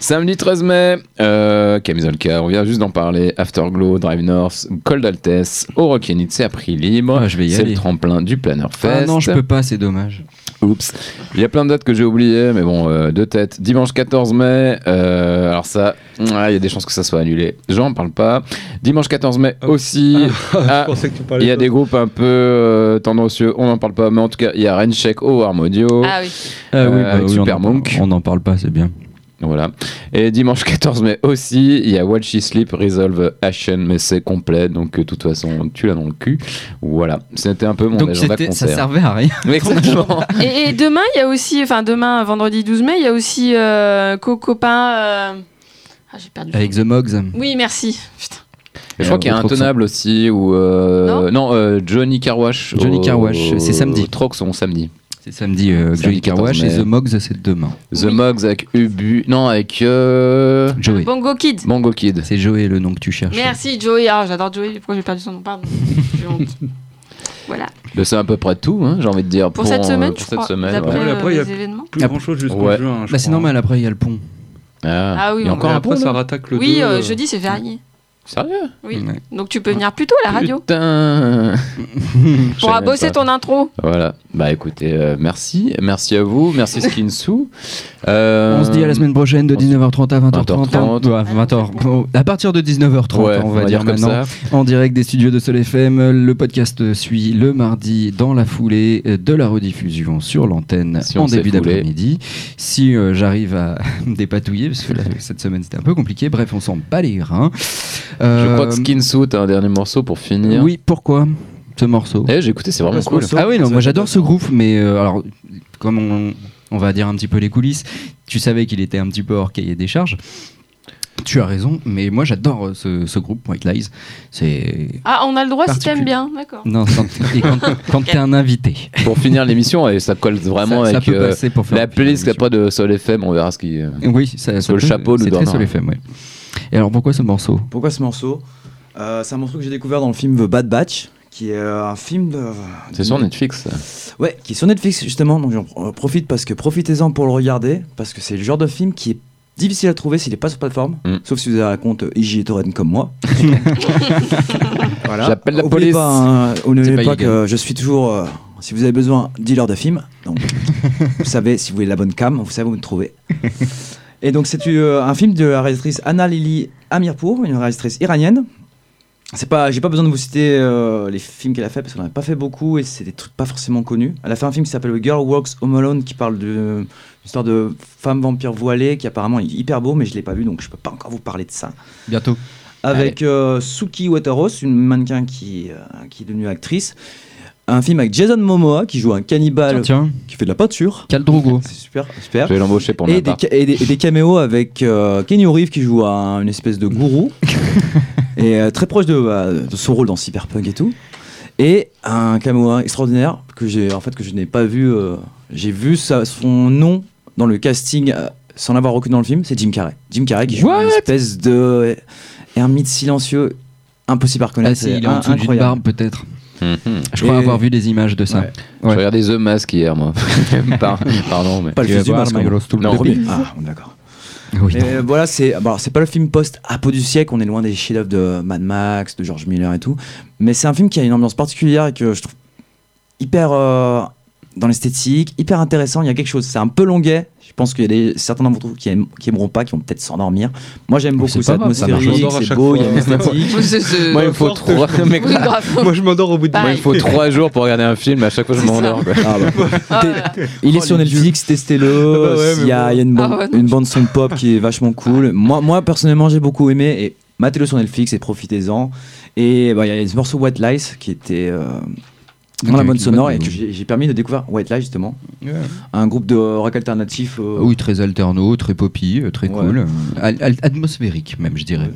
Samedi 13 mai, euh, Camisolka, on vient juste d'en parler. Afterglow, Drive North, Cold Altesse, au Rockinit, c'est à prix libre. Ah, je vais y c'est aller. le tremplin du Planner Fest. Ah non, je peux pas, c'est dommage. Oups. Il y a plein de dates que j'ai oubliées, mais bon, euh, deux têtes. Dimanche 14 mai, euh, alors ça, ah, il y a des chances que ça soit annulé. J'en parle pas. Dimanche 14 mai Ah. aussi. *laughs* Ah, il y a de- des groupes un peu euh, tendancieux, on n'en parle pas, mais en tout cas, il y a Rencheck au Warm Audio. Ah oui. Euh, avec on Super en- Monk. On n'en parle pas, c'est bien. Voilà. Et dimanche *laughs* 14 mai aussi, il y a Watch She Sleep Resolve Ashen, mais c'est complet, donc euh, de toute façon, tu l'as dans le cul. Voilà. C'était un peu mon Donc agenda c'était- ça concert. servait à rien. *laughs* Exactement. Et, et demain, il y a aussi, enfin demain, vendredi 12 mai, il y a aussi euh, Cocopain. euh, Ah, j'ai perdu. Avec The Mogs. Oui, merci. Putain. Je crois qu'il y a un Trop de tenable aussi, ou. euh, non, euh, Johnny Carwash. Johnny Carwash, c'est samedi. au Troxon, samedi. C'est samedi, euh, Samedi Joey 14 Carwash et. The Mogs, c'est demain. The Oui. Mugs avec Ubu. Non, avec. euh, Joey. Bongo Kid. Mango Kid. C'est Joey le nom que tu cherches. Merci Joey. Ah, j'adore Joey. Pourquoi j'ai perdu son nom Pardon. *laughs* J'ai honte. Voilà. Mais C'est à peu près tout, hein, j'ai envie de dire. Pour, cette euh, semaine, pour je cette crois, semaine. d'après ouais. Euh, après, il y a les événements. Plus grand chose jusqu'au ouais. juin. Bah, c'est normal, après il y a le pont. Ah, Ah oui, encore Et un après, peu. ça rattaque le Oui, 2, jeudi c'est férié. Sérieux Oui. Ouais. Donc tu peux venir plus tôt à la radio. Putain *laughs* Pour bosser pas. ton intro. Voilà. Bah écoutez, euh, merci. Merci à vous. Merci *laughs* Skinsou. Euh, On se dit à la semaine prochaine de on se- 19h30 à 20h30. 20h30. Ouais, 20h. Bon, À partir de 19h30, Ouais, on va dire comme maintenant. ça. En direct des studios de Sol FM, le podcast suit le mardi dans la foulée de la rediffusion sur l'antenne Si en début d'après-midi. Si euh, j'arrive à *laughs* me dépatouiller, parce que là, cette semaine c'était un peu compliqué, bref, on s'en bat les reins. Je Euh, crois que Skinsou, t'as un dernier morceau pour finir. Oui, pourquoi ce morceau Eh, j'ai écouté, c'est vraiment cool. morceau. Ah oui, non, Ça moi j'adore ce groupe, mais euh, alors, comme on, on va dire un petit peu les coulisses, tu savais qu'il était un petit peu hors cahier des charges. Tu as raison, mais moi j'adore euh, ce, ce groupe, White Lies. C'est. Ah, on a le droit si t'aimes bien. D'accord. Non, quand, *laughs* et quand, quand t'es un invité. Pour finir l'émission, et ça colle vraiment ça, ça avec peut euh, pour faire la playlist qu'il n'y a pas de Sol FM. On verra ce qui. euh, Oui, ça, Sur le peut- chapeau nous C'est très. Sol FM, ouais. Et alors pourquoi ce morceau? Pourquoi ce morceau? Euh, C'est un morceau que j'ai découvert dans le film The Bad Batch, qui est euh, un film de. C'est sur Netflix. ça. Ouais, qui est sur Netflix justement, donc j'en pro- profite parce que profitez-en pour le regarder, parce que c'est le genre de film qui est difficile à trouver s'il n'est pas sur plateforme, Mm. sauf si vous avez un compte IJ Torrent comme moi. *laughs* voilà. J'appelle la Oubliez police. Pas, hein, pas pas illégal. que je suis toujours, euh, si vous avez besoin, dealer de films, donc *laughs* vous savez, si vous voulez la bonne cam, vous savez où me trouver. Et donc c'est euh, un film de la réalisatrice Anna Lili Amirpour, une réalisatrice iranienne. C'est pas, j'ai pas besoin de vous citer euh, les films qu'elle a fait parce qu'elle en a pas fait beaucoup et c'est des trucs pas forcément connus. Elle a fait un film qui s'appelle The Girl Walks Home Alone qui parle de histoire de femme vampire voilée qui apparemment est hyper beau mais je l'ai pas vu donc je peux pas encore vous parler de ça. Bientôt. Avec euh, Suki Wateros, une mannequin qui, euh, qui est devenue actrice. Un film avec Jason Momoa qui joue un cannibale Tiens, qui fait de la peinture. Cal Drogo. *laughs* C'est super, super. Je vais l'embaucher pour Et des, et, des, et des caméos avec euh, Kenny Reeves qui joue un- une espèce de gourou *laughs* et euh, très proche de, bah, de son rôle dans Cyberpunk et tout. Et un caméo extraordinaire que j'ai en fait que je n'ai pas vu. euh, j'ai vu sa- son nom dans le casting euh, sans l'avoir reconnu dans le film. C'est Jim Carrey. Jim Carrey qui joue What? une espèce de ermite silencieux impossible à reconnaître. Ah si, C'est il est en dessous d'une incroyable. barbe peut-être. Mhm. Je crois Et- avoir vu des images de ça. Ouais. Je Ouais. regardais The Mask hier, moi. *laughs* Par- Pardon, mais. Pas le vas du Tool. Non, Le premier. premier. Ah, d'accord. Oui, Mais non. euh, voilà, c'est bon, alors, c'est pas le film post-apo du siècle, on est loin des chefs-d'œuvre de Mad Max, de George Miller et tout, mais c'est un film qui a une ambiance particulière et que je trouve hyper euh, dans l'esthétique, hyper intéressant. Il y a quelque chose, c'est un peu longuet. Je pense qu'il y a des, certains d'entre vous qui, aiment, qui aimeront pas, qui vont peut-être s'endormir. Moi, j'aime beaucoup, J'adore à c'est beau, il y a une *laughs* esthétique. Moi, il me faut trois. mais Oui, grave. Moi, je m'endors au bout de. Moi, il faut trois jours pour regarder un film. À chaque fois, je m'endors. Ah, bah. Ah, voilà. Il est Oh, sur Netflix, testez-le. Ah bah il y a, une, bande, Ah ouais, non. une bande son pop qui est vachement cool. Moi, moi personnellement, j'ai beaucoup aimé et matez-le sur Netflix et profitez-en. Et bah, il y a ce morceau White Lies qui était euh, dans la Ok, bande qui sonore bonne- et que j'ai permis de découvrir White Lies justement, un groupe de rock alternatif. euh, Oui, très alterno, très poppy, euh, très Ouais. cool. Al- al- atmosphérique, même, je dirais.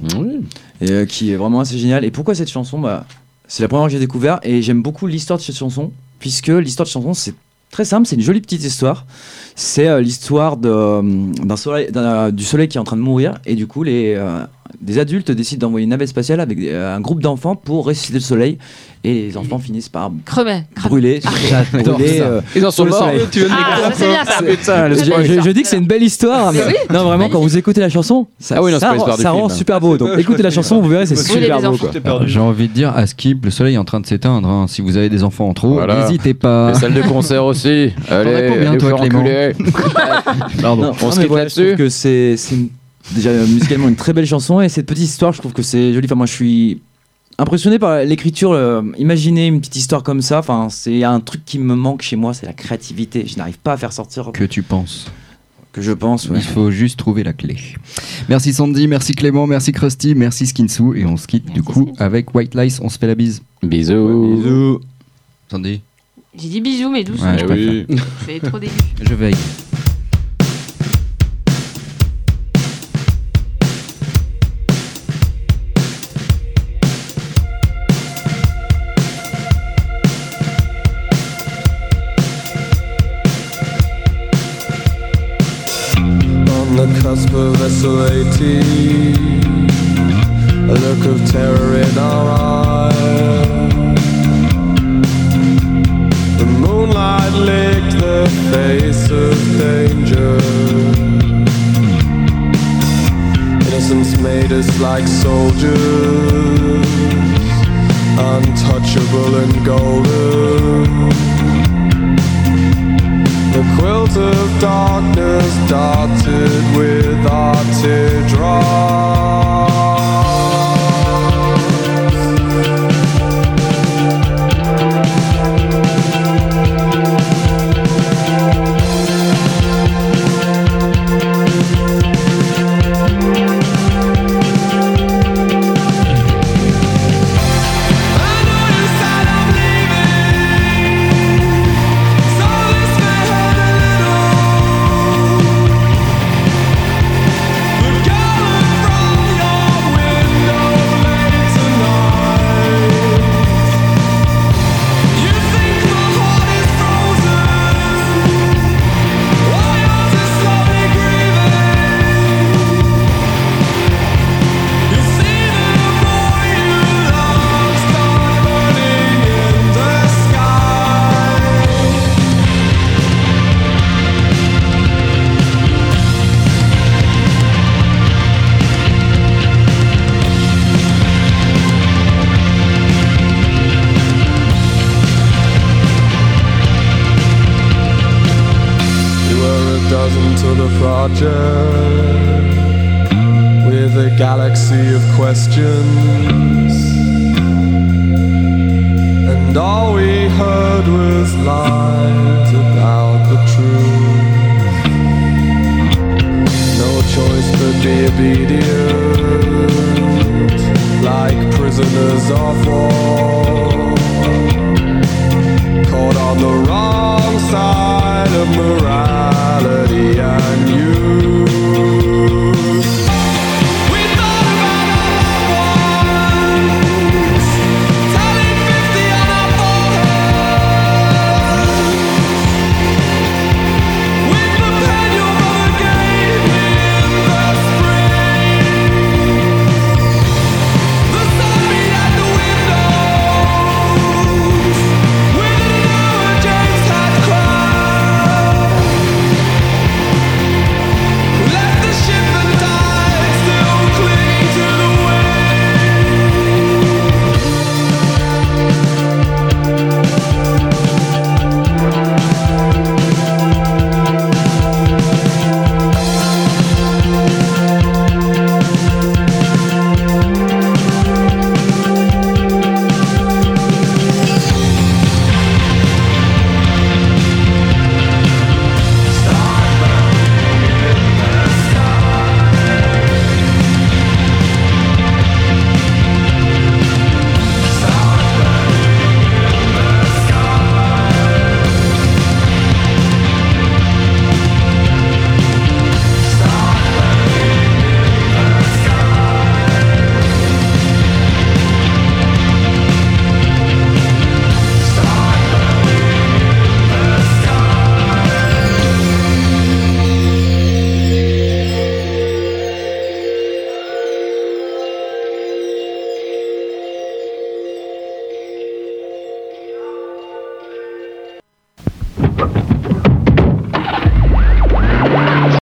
Et euh, qui est vraiment assez génial. Et pourquoi cette chanson? Bah, C'est la première que j'ai découvert et j'aime beaucoup l'histoire de cette chanson, puisque l'histoire de cette chanson, c'est très simple, c'est une jolie petite histoire. C'est euh, l'histoire de, d'un soleil, du soleil qui est en train de mourir et du coup, les, euh, des adultes décident d'envoyer une navette spatiale avec euh, un groupe d'enfants pour ressusciter le soleil et les enfants finissent par Crever. crever. brûler, *laughs* J'adore brûler, euh, Ils en sont morts. Tu de Ah, je, spoil. je- je dis que c'est une belle histoire, mais, Mais oui, non vraiment quand vous écoutez la chanson, ça, Ah oui, non, c'est ça rend, super beau. Donc écoutez la chanson, vous verrez, c'est super beau. J'ai envie de dire, à Skip, le soleil est en train de s'éteindre. hein. Si vous avez des enfants en trop, n'hésitez pas. Les salles de concert aussi. Allez, combien, toi, Clément. *laughs* Pardon. Non, On se quitte là-dessus que c'est déjà euh, musicalement une très belle chanson et cette petite histoire, je trouve que c'est joli. Enfin, moi, je suis impressionné par l'écriture. euh, imaginez une petite histoire comme ça. Enfin, c'est un truc qui me manque chez moi, c'est la créativité. Je n'arrive pas à faire sortir Que tu penses que je pense. ouais. Il faut juste trouver la clé. Merci Sandy, merci Clément, merci Krusty, merci Skinsou. Et on se quitte du coup avec White Lies. On se fait la bise. Bisous. Bisous. Sandy J'ai dit bisous, mais doucement. Ouais, je Oui. C'est trop début. Je veille. The cusp of A look of terror in our eyes. The moonlight licked the face of danger. Innocence made us like soldiers, untouchable and golden. The quilt of darkness dotted with our teardrops.